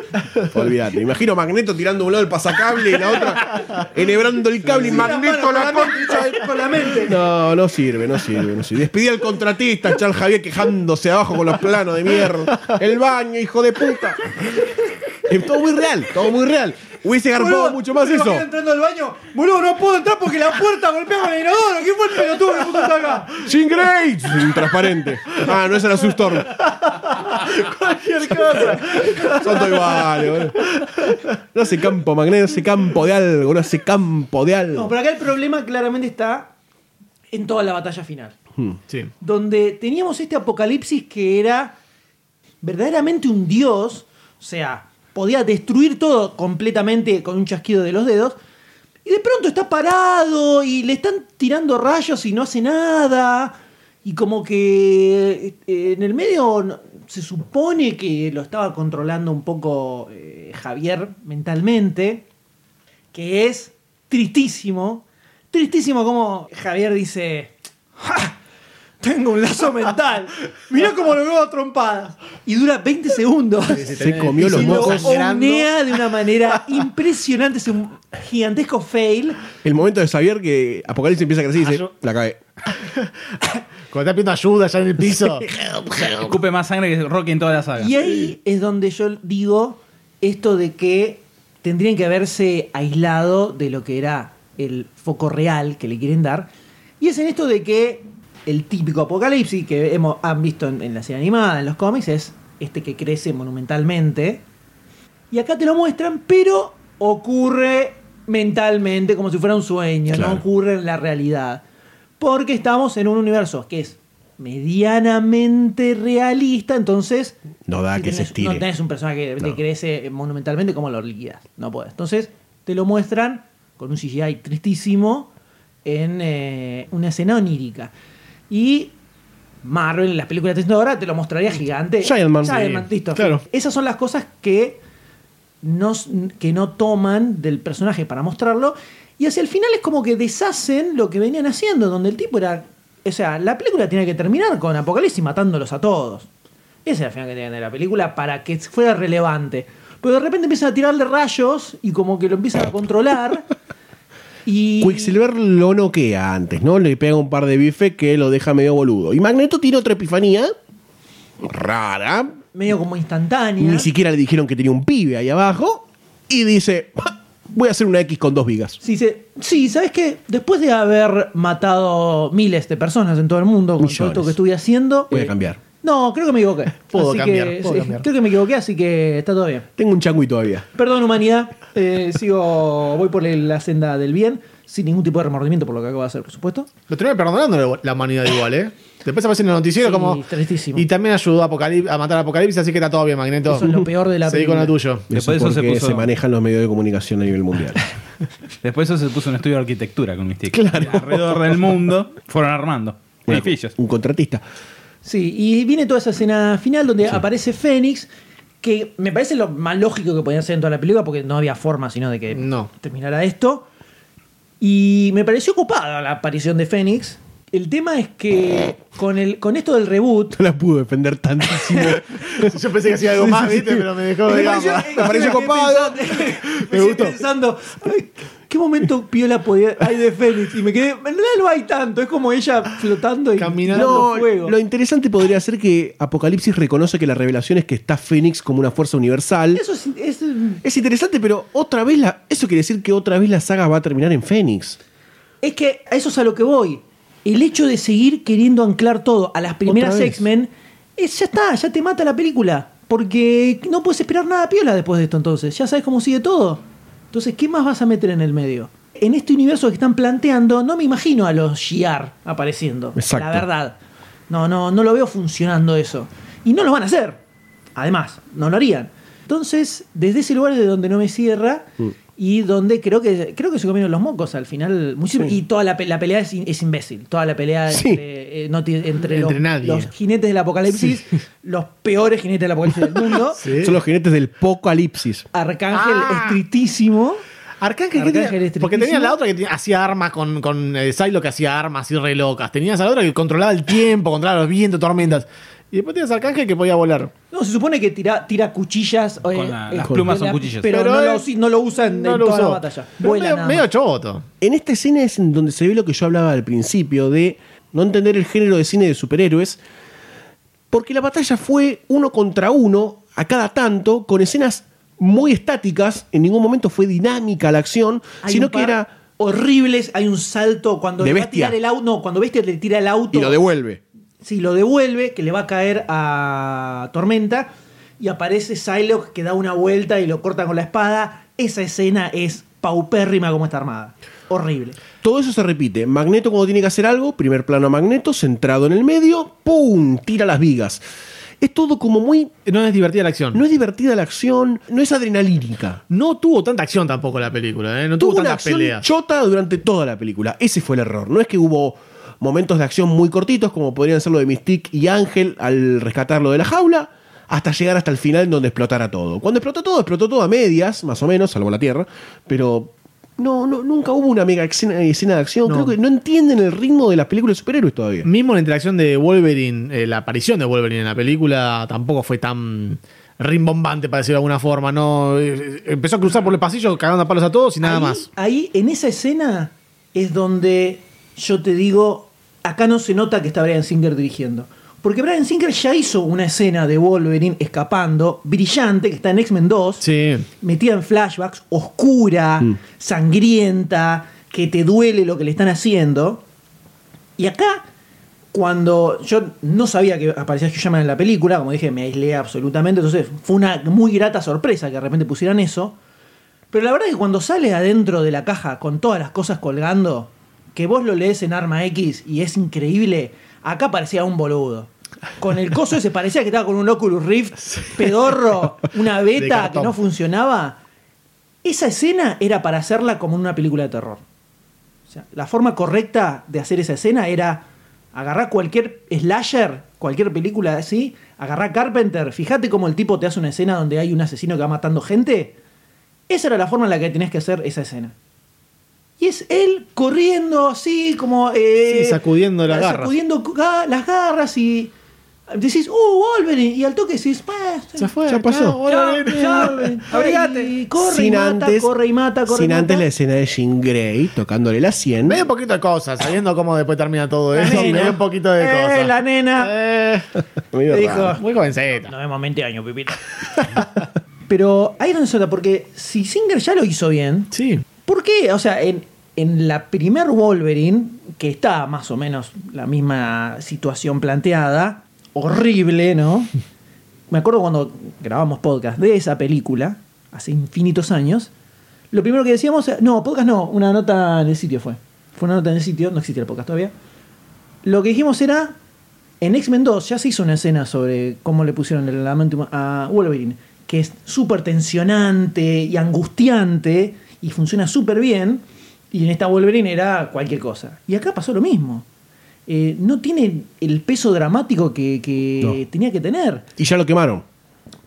Olvídate. Imagino a Magneto tirando un lado el pasacable y la otra enhebrando el cable y Magneto la.
Con la mente.
No, no sirve, no sirve, no sirve. Despedí al contratista, Charles Javier quejándose abajo con los planos de mierda. El baño, hijo de puta. Es todo muy real, todo muy real. Hubiese garpado mucho más eso.
entrando al baño. Boludo, no puedo entrar porque la puerta golpea con el inodoro. ¿Quién fue el pelotudo que puso acá?
Sin Grace. Transparente. Ah, no, esa era su Storm.
Cualquier cosa.
Son todos iguales, boludo. No hace campo magneto, hace campo de algo, no hace campo de algo.
No, pero acá el problema claramente está en toda la batalla final.
Hmm.
Sí.
Donde teníamos este apocalipsis que era verdaderamente un dios. O sea, podía destruir todo completamente con un chasquido de los dedos. Y de pronto está parado y le están tirando rayos y no hace nada. Y como que eh, en el medio se supone que lo estaba controlando un poco eh, Javier mentalmente. Que es tristísimo. Tristísimo como Javier dice... "Ja, Tengo un lazo mental. Mirá cómo lo veo a trompadas. Y dura 20 segundos.
Se comió los
lo
mocos.
omnea de una manera impresionante. Es un gigantesco fail.
El momento de Xavier que Apocalipsis empieza a crecer y dice, la cae.
Cuando está pidiendo ayuda ya en el piso.
Escupe más sangre que Rocky en toda la saga.
Y ahí es donde yo digo esto de que tendrían que haberse aislado de lo que era el foco real que le quieren dar. Y es en esto de que el típico apocalipsis que hemos, han visto en, en la serie animada, en los cómics, es este que crece monumentalmente. Y acá te lo muestran, pero ocurre mentalmente como si fuera un sueño,
Claro.
no ocurre en la realidad. Porque estamos en un universo que es medianamente realista, entonces
No da
si
que se
tenés-
estire.
No tenés un personaje que
No.
crece monumentalmente como lo liquidas. No puedes. Entonces, te lo muestran con un CGI tristísimo en eh, una escena onírica. Y Marvel en las películas de ahora te lo mostraría gigante.
Giant Man.
Giant Man, listo.
claro.
Esas son las cosas que no, que no toman del personaje para mostrarlo. Y hacia el final es como que deshacen lo que venían haciendo, donde el tipo era. O sea, la película tenía que terminar con Apocalipsis matándolos a todos. Ese era el final que tenía tener la película para que fuera relevante. Pero de repente empiezan a tirarle rayos y como que lo empiezan a controlar. y.
Quicksilver lo noquea antes, ¿no? Le pega un par de bife que lo deja medio boludo. Y Magneto tiene otra epifanía rara.
medio como instantánea.
Ni siquiera le dijeron que tenía un pibe ahí abajo. Y dice, "Ja, voy a hacer una X con dos vigas.
Sí, se- sí, ¿sabes qué? Después de haber matado miles de personas en todo el mundo con todo
Millones.
esto que estuve haciendo.
Voy a cambiar.
No, creo que me equivoqué.
Puedo cambiar,
que,
puedo
sí,
cambiar.
Creo que me equivoqué, así que está todo bien.
Tengo un changui todavía.
Perdón, humanidad. Eh, sigo, voy por la senda del bien, sin ningún tipo de remordimiento por lo que acabo de hacer, por supuesto.
Lo terminé perdonando la humanidad igual, ¿eh? Después aparece en el noticiero
Sí,
como.
tristísimo.
Y también ayudó a, Apocalip- a matar a Apocalipsis, así que está todo bien, Magneto.
Eso es lo peor de la
Seguí con lo tuyo.
Eso es porque se, manejan los medios de comunicación a nivel mundial.
Después eso se puso un estudio de arquitectura con Mystique. Claro. Alrededor del mundo fueron armando edificios.
Un contratista.
Sí, y viene toda esa escena final donde aparece Fénix, que me parece lo más lógico que podían hacer en toda la película, porque no había forma sino de que terminara esto. Y me pareció ocupada la aparición de Fénix. El tema es que con, el, con esto del reboot.
No la pudo defender tantísimo.
Yo pensé que hacía algo más, ¿viste? Pero me dejó de
Me
gama.
pareció-
Me pareció copado.
Me quedé pensando, "Ay, ¿qué momento piola podía, hay de Fénix? Y me quedé, en realidad no hay tanto, es como ella flotando y caminando
No,
fuego.
lo interesante podría ser que Apocalipsis reconoce que la revelación es que está Fénix como una fuerza universal.
Eso es, es-
Es interesante, pero otra vez la, eso quiere decir que otra vez la saga va a terminar en Fénix.
Es que a eso es a lo que voy. El hecho de seguir queriendo anclar todo a las primeras. X-Men, es- ya está, ya te mata la película. Porque no puedes esperar nada piola después de esto entonces. Ya sabes cómo sigue todo. Entonces, ¿qué más vas a meter en el medio? En este universo que están planteando, no me imagino a los Shiar apareciendo.
Exacto.
La verdad. No, no, no lo veo funcionando eso. Y no lo van a hacer. Además, no lo harían. Entonces, desde ese lugar de donde no me cierra
Mm.
Y donde creo que creo que se comieron los mocos al final. muchísimo. Y toda la, la pelea es, in- es imbécil. Toda la pelea
Sí.
entre, eh, no entre,
Entre
los,
nadie.
los jinetes del apocalipsis, los peores jinetes del apocalipsis del mundo.
Son los jinetes del Pocalipsis.
Arcángel
Ah.
estritísimo.
Arcángel, ¿qué
Arcángel
Porque tenía
tristísimo.
la otra que hacía armas con, con eh, Psylocke que hacía armas así re locas. Tenías a la otra que controlaba el tiempo, controlaba los vientos, tormentas. Y después a Arcángel que podía volar.
No, se supone que tira, tira cuchillas. eh,
Con la-
eh,
las plumas son
la-
cuchillas.
Pero,
Pero
no,
él-
lo, usi- no lo usa en,
No
en
lo
toda la batalla.
Pero
Vuela
medio,
nada
medio
más.
choto.
En esta escena es en donde se ve lo que yo hablaba al principio de no entender el género de cine de superhéroes, porque la batalla fue uno contra uno a cada tanto, con escenas muy estáticas, en ningún momento fue dinámica la acción,
Hay
sino
un
que
par
era
horribles. Hay un salto cuando
De
le va a
bestia.
tirar el auto. No, cuando Bestia le tira el auto.
y lo devuelve.
Sí, lo devuelve, que le va a caer a Tormenta. Y aparece Psylocke que da una vuelta y lo corta con la espada. Esa escena es paupérrima como está armada. Horrible.
Todo eso se repite. Magneto cuando tiene que hacer algo, primer plano a Magneto, centrado en el medio, ¡pum! Tira las vigas. Es todo como muy...
No es divertida la acción.
No es divertida la acción, no es adrenalínica.
No tuvo tanta acción tampoco la película, ¿eh? No tuvo,
Tuvo una
tantas
acción
peleas.
chota durante toda la película. Ese fue el error. No es que hubo momentos de acción muy cortitos, como podrían ser lo de Mystique y Ángel al rescatarlo de la jaula, hasta llegar hasta el final en donde explotara todo. Cuando explotó todo, explotó todo a medias, más o menos, salvo la Tierra, pero no, no nunca hubo una mega escena, escena de acción.
No.
Creo que no entienden el ritmo de las películas de superhéroes todavía.
Mismo la interacción de Wolverine, eh, la aparición de Wolverine en la película tampoco fue tan rimbombante, para decirlo de alguna forma. No, Eh, empezó a cruzar por el pasillo cagando a palos a todos y nada
ahí,
más.
Ahí, en esa escena, es donde yo te digo, acá no se nota que está Brian Singer dirigiendo. Porque Brian Singer ya hizo una escena de Wolverine escapando, brillante, que está en X-Men 2,
Sí.
metida en flashbacks, oscura, sangrienta, que te duele lo que le están haciendo. Y acá, cuando yo no sabía que aparecía Hugh Jackman en la película, como dije, me aislé absolutamente, entonces fue una muy grata sorpresa que de repente pusieran eso. Pero la verdad es que cuando sale adentro de la caja con todas las cosas colgando, que vos lo lees en Arma X y es increíble, acá parecía un boludo. Con el coso ese parecía que estaba con un Oculus Rift pedorro, una beta que no funcionaba. Esa escena era para hacerla como en una película de terror. O sea, la forma correcta de hacer esa escena era agarrar cualquier slasher, cualquier película así, agarrar Carpenter, fíjate cómo el tipo te hace una escena donde hay un asesino que va matando gente. Esa era la forma en la que tenés que hacer esa escena. Y es él corriendo así, como. eh,
Sí, sacudiendo las garras.
Sacudiendo ga- las garras y. Decís, ¡uh, Wolverine! Y al toque decís, "Bah,
Se fue.
Ya pasó.
Wolverine.
ya, abrigate. Y corre y mata,
antes,
corre y mata, corre
sin
y
antes
mata.
la escena de Jean Grey tocándole la 100.
Medio poquito de cosas, sabiendo cómo después termina todo
La
eso.
nena.
Medio un poquito de
Eh,
cosas.
la nena.
Eh,
Le dijo,
muy jovencita.
Nos vemos 20 años, Pipita. Pero ahí no se nota, porque si Singer ya lo hizo bien,
Sí.
¿Por qué? O sea, en, en la primer Wolverine, que está más o menos la misma situación planteada, horrible, ¿no? Me acuerdo cuando grabamos podcast de esa película, hace infinitos años, lo primero que decíamos, no, podcast no, una nota en el sitio fue. Fue una nota en el sitio, no existía el podcast todavía. Lo que dijimos era, en X-Men 2 ya se hizo una escena sobre cómo le pusieron el adamantium a Wolverine, que es súper tensionante y angustiante y funciona súper bien. Y en esta Wolverine era cualquier cosa. Y acá pasó lo mismo. Eh, no tiene el peso dramático que, que tenía que tener.
Y ya lo quemaron.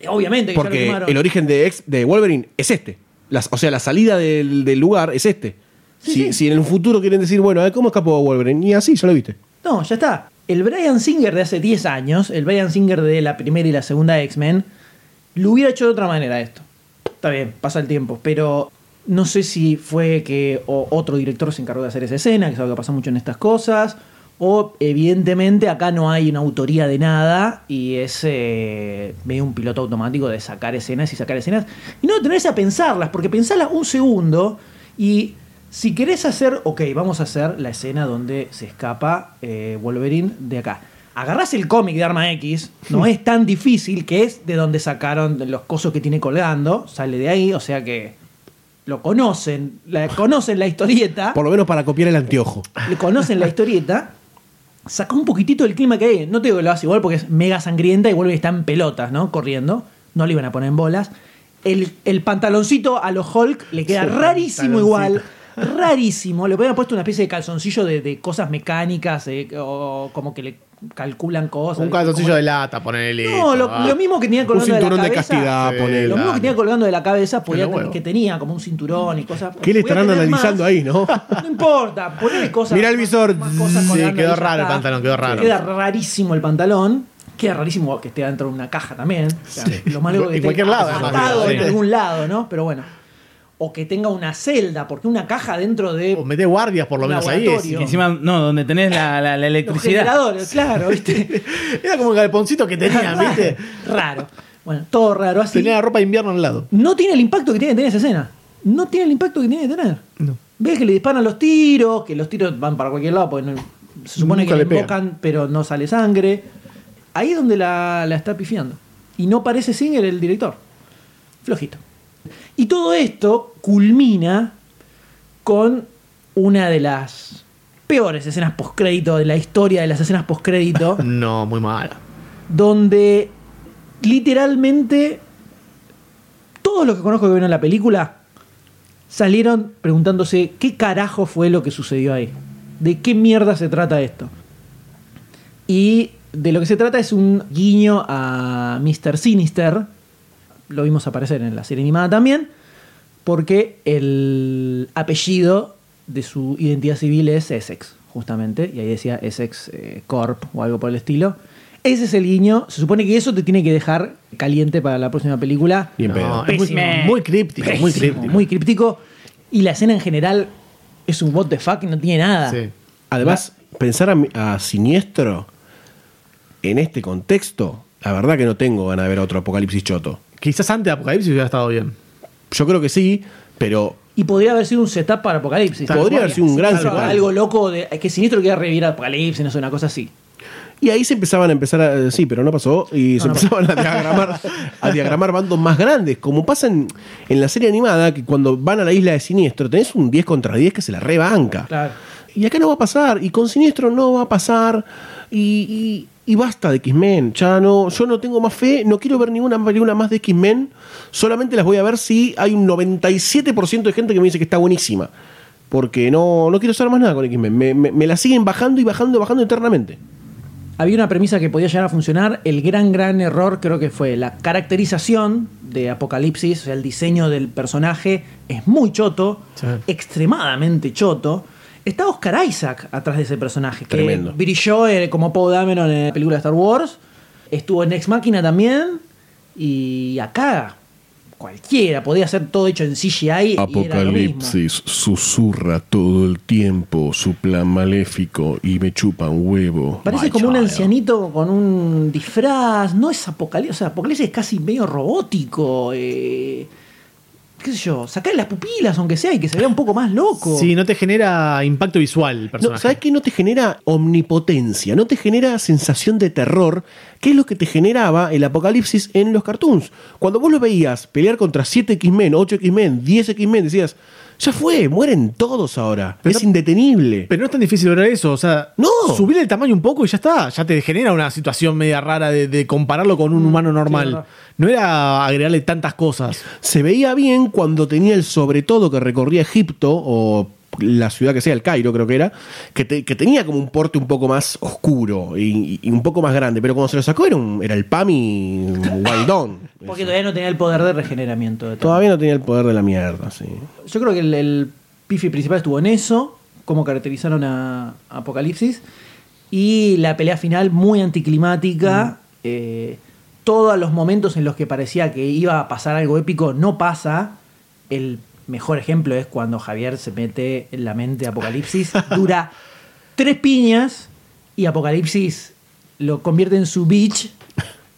Obviamente que ya lo
Porque
quemaron.
el origen de, ex- de Wolverine es este. Las- o sea, la salida del, del lugar es este. si, si en el futuro quieren decir, bueno, a ver, ¿cómo escapó Wolverine? Y así, ya lo viste.
No, ya está. El Brian Singer de hace 10 años, el Brian Singer de la primera y la segunda X-Men, lo hubiera hecho de otra manera esto. Está bien, pasa el tiempo, pero no sé si fue que otro director se encargó de hacer esa escena, que es algo que pasa mucho en estas cosas, o evidentemente acá no hay una autoría de nada y es eh, medio un piloto automático de sacar escenas y sacar escenas y no detenerse a pensarlas, porque pensarlas un segundo y si querés hacer, ok, vamos a hacer la escena donde se escapa eh, Wolverine de acá. Agarrás el cómic de Arma X, no es tan difícil, que es de donde sacaron los cosos que tiene colgando, sale de ahí, o sea que lo conocen, la, conocen la historieta,
Por lo menos para copiar el anteojo.
le conocen la historieta, saca un poquitito del clima que hay. No te digo que lo hace igual porque es mega sangrienta y vuelve y está en pelotas, ¿no? Corriendo. No le iban a poner en bolas. El, el pantaloncito a los Hulk le queda
Sí,
rarísimo igual. Rarísimo. Le podían puesto una especie de calzoncillo de, de cosas mecánicas eh, o como que le calculan cosas.
Un calzoncillo de lata, ponele.
No, lo, lo mismo que tenía colgando de la cabeza.
ponele.
Lo mismo que tenía colgando de la cabeza, podía
bueno.
que tenía como un cinturón y cosas.
¿Qué le estarán analizando
más.
ahí, no?
No importa, ponele cosas.
Mira el visor.
Sí, quedó raro el pantalón, quedó raro.
Queda rarísimo el pantalón. Queda rarísimo que esté dentro de una caja también. O sea, Lo malo que
En cualquier lado,
atado en algún lado, ¿no? Pero bueno. O que tenga una celda, porque una caja dentro de.
O mete guardias por lo menos ahí. es-.
Y encima, no, donde tenés la, la- la
Los
electricidad.
generadores, claro, ¿viste?
Era como el galponcito que tenían, ¿viste?
Raro. Bueno, todo raro así.
Tenía la ropa de invierno al lado.
No tiene el impacto que tiene que tener esa escena. No tiene el impacto que tiene que tener.
No.
Ves que le disparan los tiros, que los tiros van para cualquier lado, porque no- se supone
Nunca
que le invocan, pero no sale sangre. Ahí es donde la, la está pifiando. Y no parece Singer el director. Flojito. Y todo esto culmina con una de las peores escenas postcrédito de la historia de las escenas postcrédito.
No, muy mala.
donde literalmente todos los que conozco que vieron la película salieron preguntándose qué carajo fue lo que sucedió ahí. ¿De qué mierda se trata esto? Y de lo que se trata es un guiño a Mr. Sinister. Lo vimos aparecer en la serie animada también. Porque el apellido de su identidad civil es Essex, justamente. Y ahí decía Essex eh, Corp o algo por el estilo. Ese es el guiño. Se supone que eso te tiene que dejar caliente para la próxima película.
Bien pedo.
No, es muy, muy críptico, muy
Pésimo,
críptico.
muy críptico. Y la escena en general es un what the fuck y no tiene nada.
Sí.
Además, pensar a, a Siniestro en este contexto, la verdad que no tengo ganas de ver otro apocalipsis choto.
Quizás antes de Apocalipsis hubiera estado bien.
Yo creo que sí, pero
Y podría haber sido un setup para Apocalipsis.
Podría haber sido un gran
Claro,
setup.
Algo loco de que Sinistro quiera revivir a Apocalipsis, no sé, una cosa así.
Y ahí se empezaban a empezar a. Sí, pero no pasó. Y se
no
empezaban a diagramar, a diagramar bandos más grandes. Como pasa en, en la serie animada, que cuando van a la isla de Siniestro, tenés un 10 contra 10 que se la rebanca.
Claro.
Y acá no va a pasar. Y con Siniestro no va a pasar. Y, y- y basta de X-Men. Ya no, yo no tengo más fe. No quiero ver ninguna película más de X-Men. Solamente las voy a ver si hay un 97% de gente que me dice que está buenísima. Porque no, no quiero saber más nada con X-Men. Me, me- me la siguen bajando y bajando y bajando eternamente.
Había una premisa que podía llegar a funcionar. El gran, gran error creo que fue la caracterización de Apocalipsis, o sea, el diseño del personaje es muy choto, extremadamente choto. Está Oscar Isaac atrás de ese personaje, que
Tremendo.
brilló eh, como Poe Dameron en la película de Star Wars. Estuvo en Ex Máquina también. Y acá, cualquiera, podía ser todo hecho en CGI. y era lo mismo.
Apocalipsis susurra todo el tiempo su plan maléfico y me chupa un huevo.
Parece como un ancianito con un disfraz. No es apocalipsis. O sea, apocalipsis es casi medio robótico. eh, ¿Qué sé yo? Sacar las pupilas, aunque sea, y que se vea un poco más loco.
Sí, no te genera impacto visual el
No,
personaje.
¿Sabes qué? No te genera omnipotencia, no te genera sensación de terror, que es lo que te generaba el apocalipsis en los cartoons. Cuando vos lo veías pelear contra 7 X-Men, 8 X-Men, 10 X-Men, decías, ya fue, mueren todos ahora. es indetenible.
Pero no es tan difícil lograr eso. O sea,
No.
subir el tamaño un poco y ya está. Ya te genera una situación media rara de, de compararlo con un humano normal. no era agregarle tantas cosas.
Se veía bien cuando tenía el sobre todo que recorría Egipto o la ciudad que sea, el Cairo creo que era, que, te- que tenía como un porte un poco más oscuro y, y un poco más grande, pero cuando se lo sacó era, un- era el Pami Wildon.
Porque todavía no tenía el poder de regeneramiento. De.
Todavía no tenía el poder de la mierda, sí.
Yo creo que el, el pifi principal estuvo en eso, cómo caracterizaron a Apocalipsis, y la pelea final muy anticlimática. eh, todos los momentos en los que parecía que iba a pasar algo épico no pasa. El mejor ejemplo es cuando Javier se mete en la mente de Apocalipsis. Dura tres piñas y Apocalipsis lo convierte en su bitch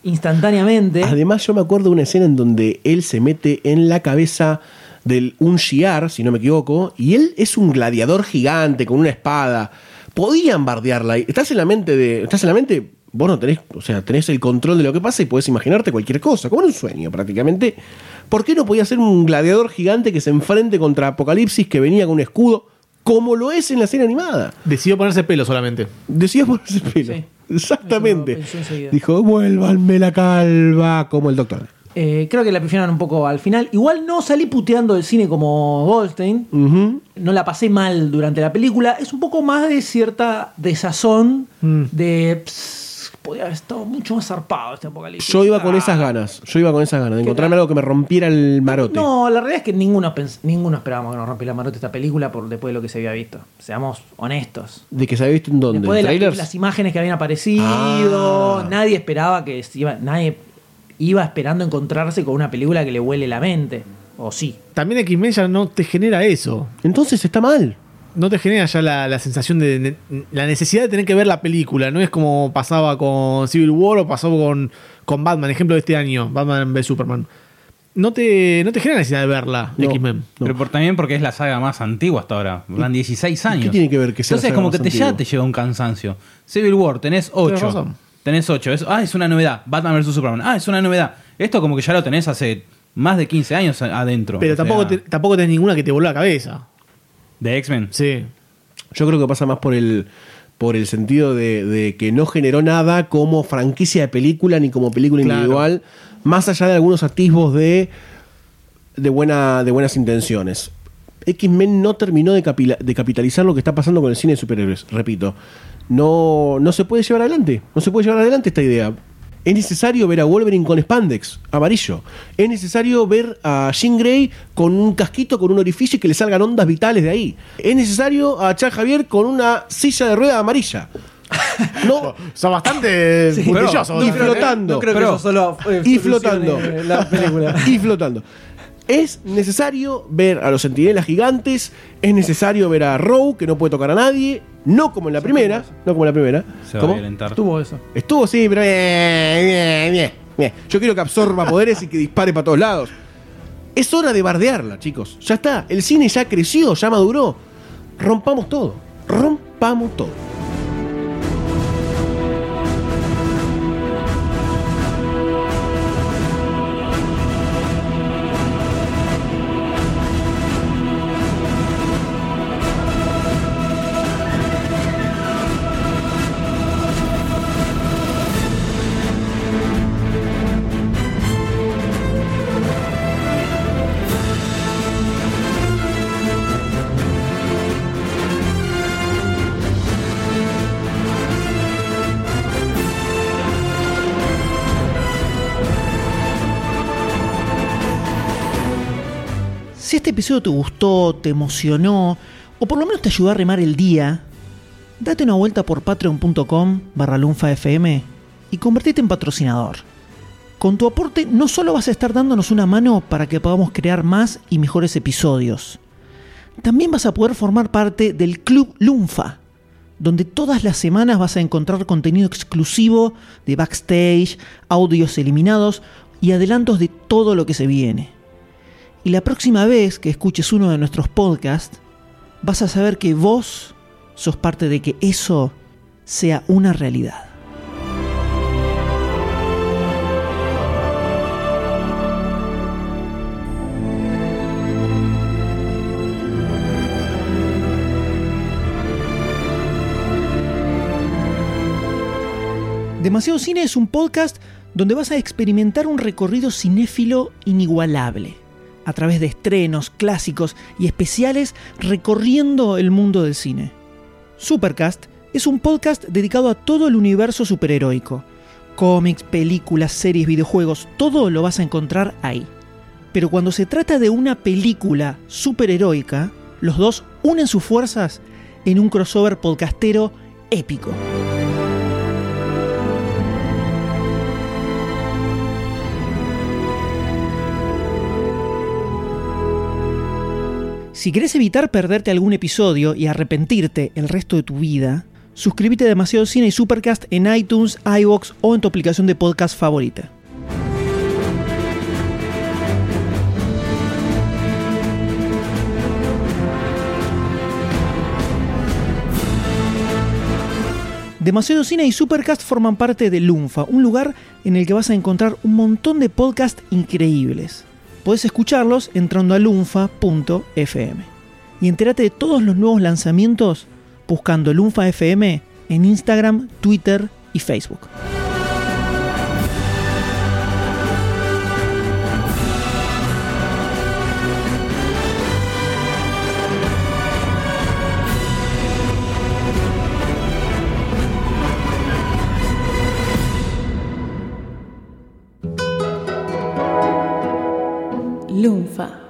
instantáneamente.
Además, yo me acuerdo de una escena en donde él se mete en la cabeza de un Shiar, si no me equivoco, y él es un gladiador gigante con una espada. Podían bardearla. Estás en la mente de. Estás en la mente. Vos no tenés, o sea, tenés el control de lo que pasa y podés imaginarte cualquier cosa, como un sueño prácticamente. ¿Por qué no podía ser un gladiador gigante que se enfrente contra Apocalipsis que venía con un escudo, como lo es en la serie animada?
Decidió ponerse pelo solamente.
Decidió ponerse pelo.
Sí.
Exactamente. Dijo, vuélvanme la calva, como el doctor.
Eh, creo que la pifiaron un poco al final. Igual no salí puteando del cine como Goldstein. No la pasé mal durante la película. Es un poco más de cierta desazón. De. "Ps, podría haber estado mucho más zarpado este apocalipsis.
Yo iba con esas ganas. Yo iba con esas ganas de encontrarme algo que me rompiera el marote.
No, la realidad es que ninguno, ninguno esperábamos que nos rompiera la marote esta película por después de lo que se había visto. Seamos honestos.
De que se había visto en dónde.
Después
¿En
de las imágenes que habían aparecido,
Ah.
nadie esperaba que se iba, nadie iba esperando encontrarse con una película que le huele la mente. O sí.
También X-Men ya no te genera eso.
Entonces está mal.
No te genera ya la, la sensación de, de- la necesidad de tener que ver la película. No es como pasaba con Civil War o pasó con, con Batman, ejemplo de este año, Batman v Superman. No te, no te genera necesidad de verla, X-Men.
Pero por- también porque es la saga más antigua hasta ahora. Van 16 años.
qué tiene que ver que sea la
Entonces
saga
como
más
que te, ya te lleva un cansancio. Civil War, tenés 8.
razón.
Tenés 8. Es, ah, es una novedad. Batman vs Superman. Ah, es una novedad. Esto como que ya lo tenés hace más de 15 años adentro.
Pero
O
tampoco,
sea,
te- tampoco tenés ninguna que te vuelva la cabeza.
¿De X-Men?
Sí.
Yo creo que pasa más por el por el sentido de, de que no generó nada como franquicia de película ni como película
Claro.
individual, más allá de algunos atisbos de, de, buena, de buenas intenciones. X-Men no terminó de, capila- de capitalizar lo que está pasando con el cine de superhéroes, repito. No, no se puede llevar adelante, no se puede llevar adelante esta idea. Es necesario ver a Wolverine con spandex amarillo. Es necesario ver a Jean Grey con un casquito, con un orificio y que le salgan ondas vitales de ahí. Es necesario a Charles Javier con una silla de rueda amarilla. No,
Son bastante
Sí,
puntillosos.
y
que-
flotando.
no creo que
Pero-
eso solo, eh,
y flotando.
la película.
y flotando. Es necesario ver a los sentinelas gigantes, es necesario ver a Row, que no puede tocar a nadie, no como en la primera, no como en la primera.
Se va
¿Cómo?
a violentar.
Tuvo eso.
Estuvo, sí, pero bien, bien, bien, bien. Yo quiero que absorba poderes y que dispare para todos lados. Es hora de bardearla, chicos. Ya está. El cine ya creció, ya maduró. Rompamos todo. Rompamos todo.
Episodio te gustó, te emocionó, o por lo menos te ayudó a remar el día, date una vuelta por patreon.com barra lunfafm y convertite en patrocinador. Con tu aporte no solo vas a estar dándonos una mano para que podamos crear más y mejores episodios, también vas a poder formar parte del Club Lunfa, donde todas las semanas vas a encontrar contenido exclusivo de backstage, audios eliminados y adelantos de todo lo que se viene. Y la próxima vez que escuches uno de nuestros podcasts, vas a saber que vos sos parte de que eso sea una realidad. Demasiado Cine es un podcast donde vas a experimentar un recorrido cinéfilo inigualable, a través de estrenos, clásicos y especiales recorriendo el mundo del cine. Supercast es un podcast dedicado a todo el universo superheroico. Cómics, películas, series, videojuegos, todo lo vas a encontrar ahí. Pero cuando se trata de una película superheroica, los dos unen sus fuerzas en un crossover podcastero épico. Si querés evitar perderte algún episodio y arrepentirte el resto de tu vida, suscríbete a Demasiado Cine y Supercast en iTunes, iVoox o en tu aplicación de podcast favorita. Demasiado Cine y Supercast forman parte de Lunfa, un lugar en el que vas a encontrar un montón de podcasts increíbles. Podés escucharlos entrando a lunfa.fm. Y entérate de todos los nuevos lanzamientos buscando Lunfa FM en Instagram, Twitter y Facebook.
Lunfa.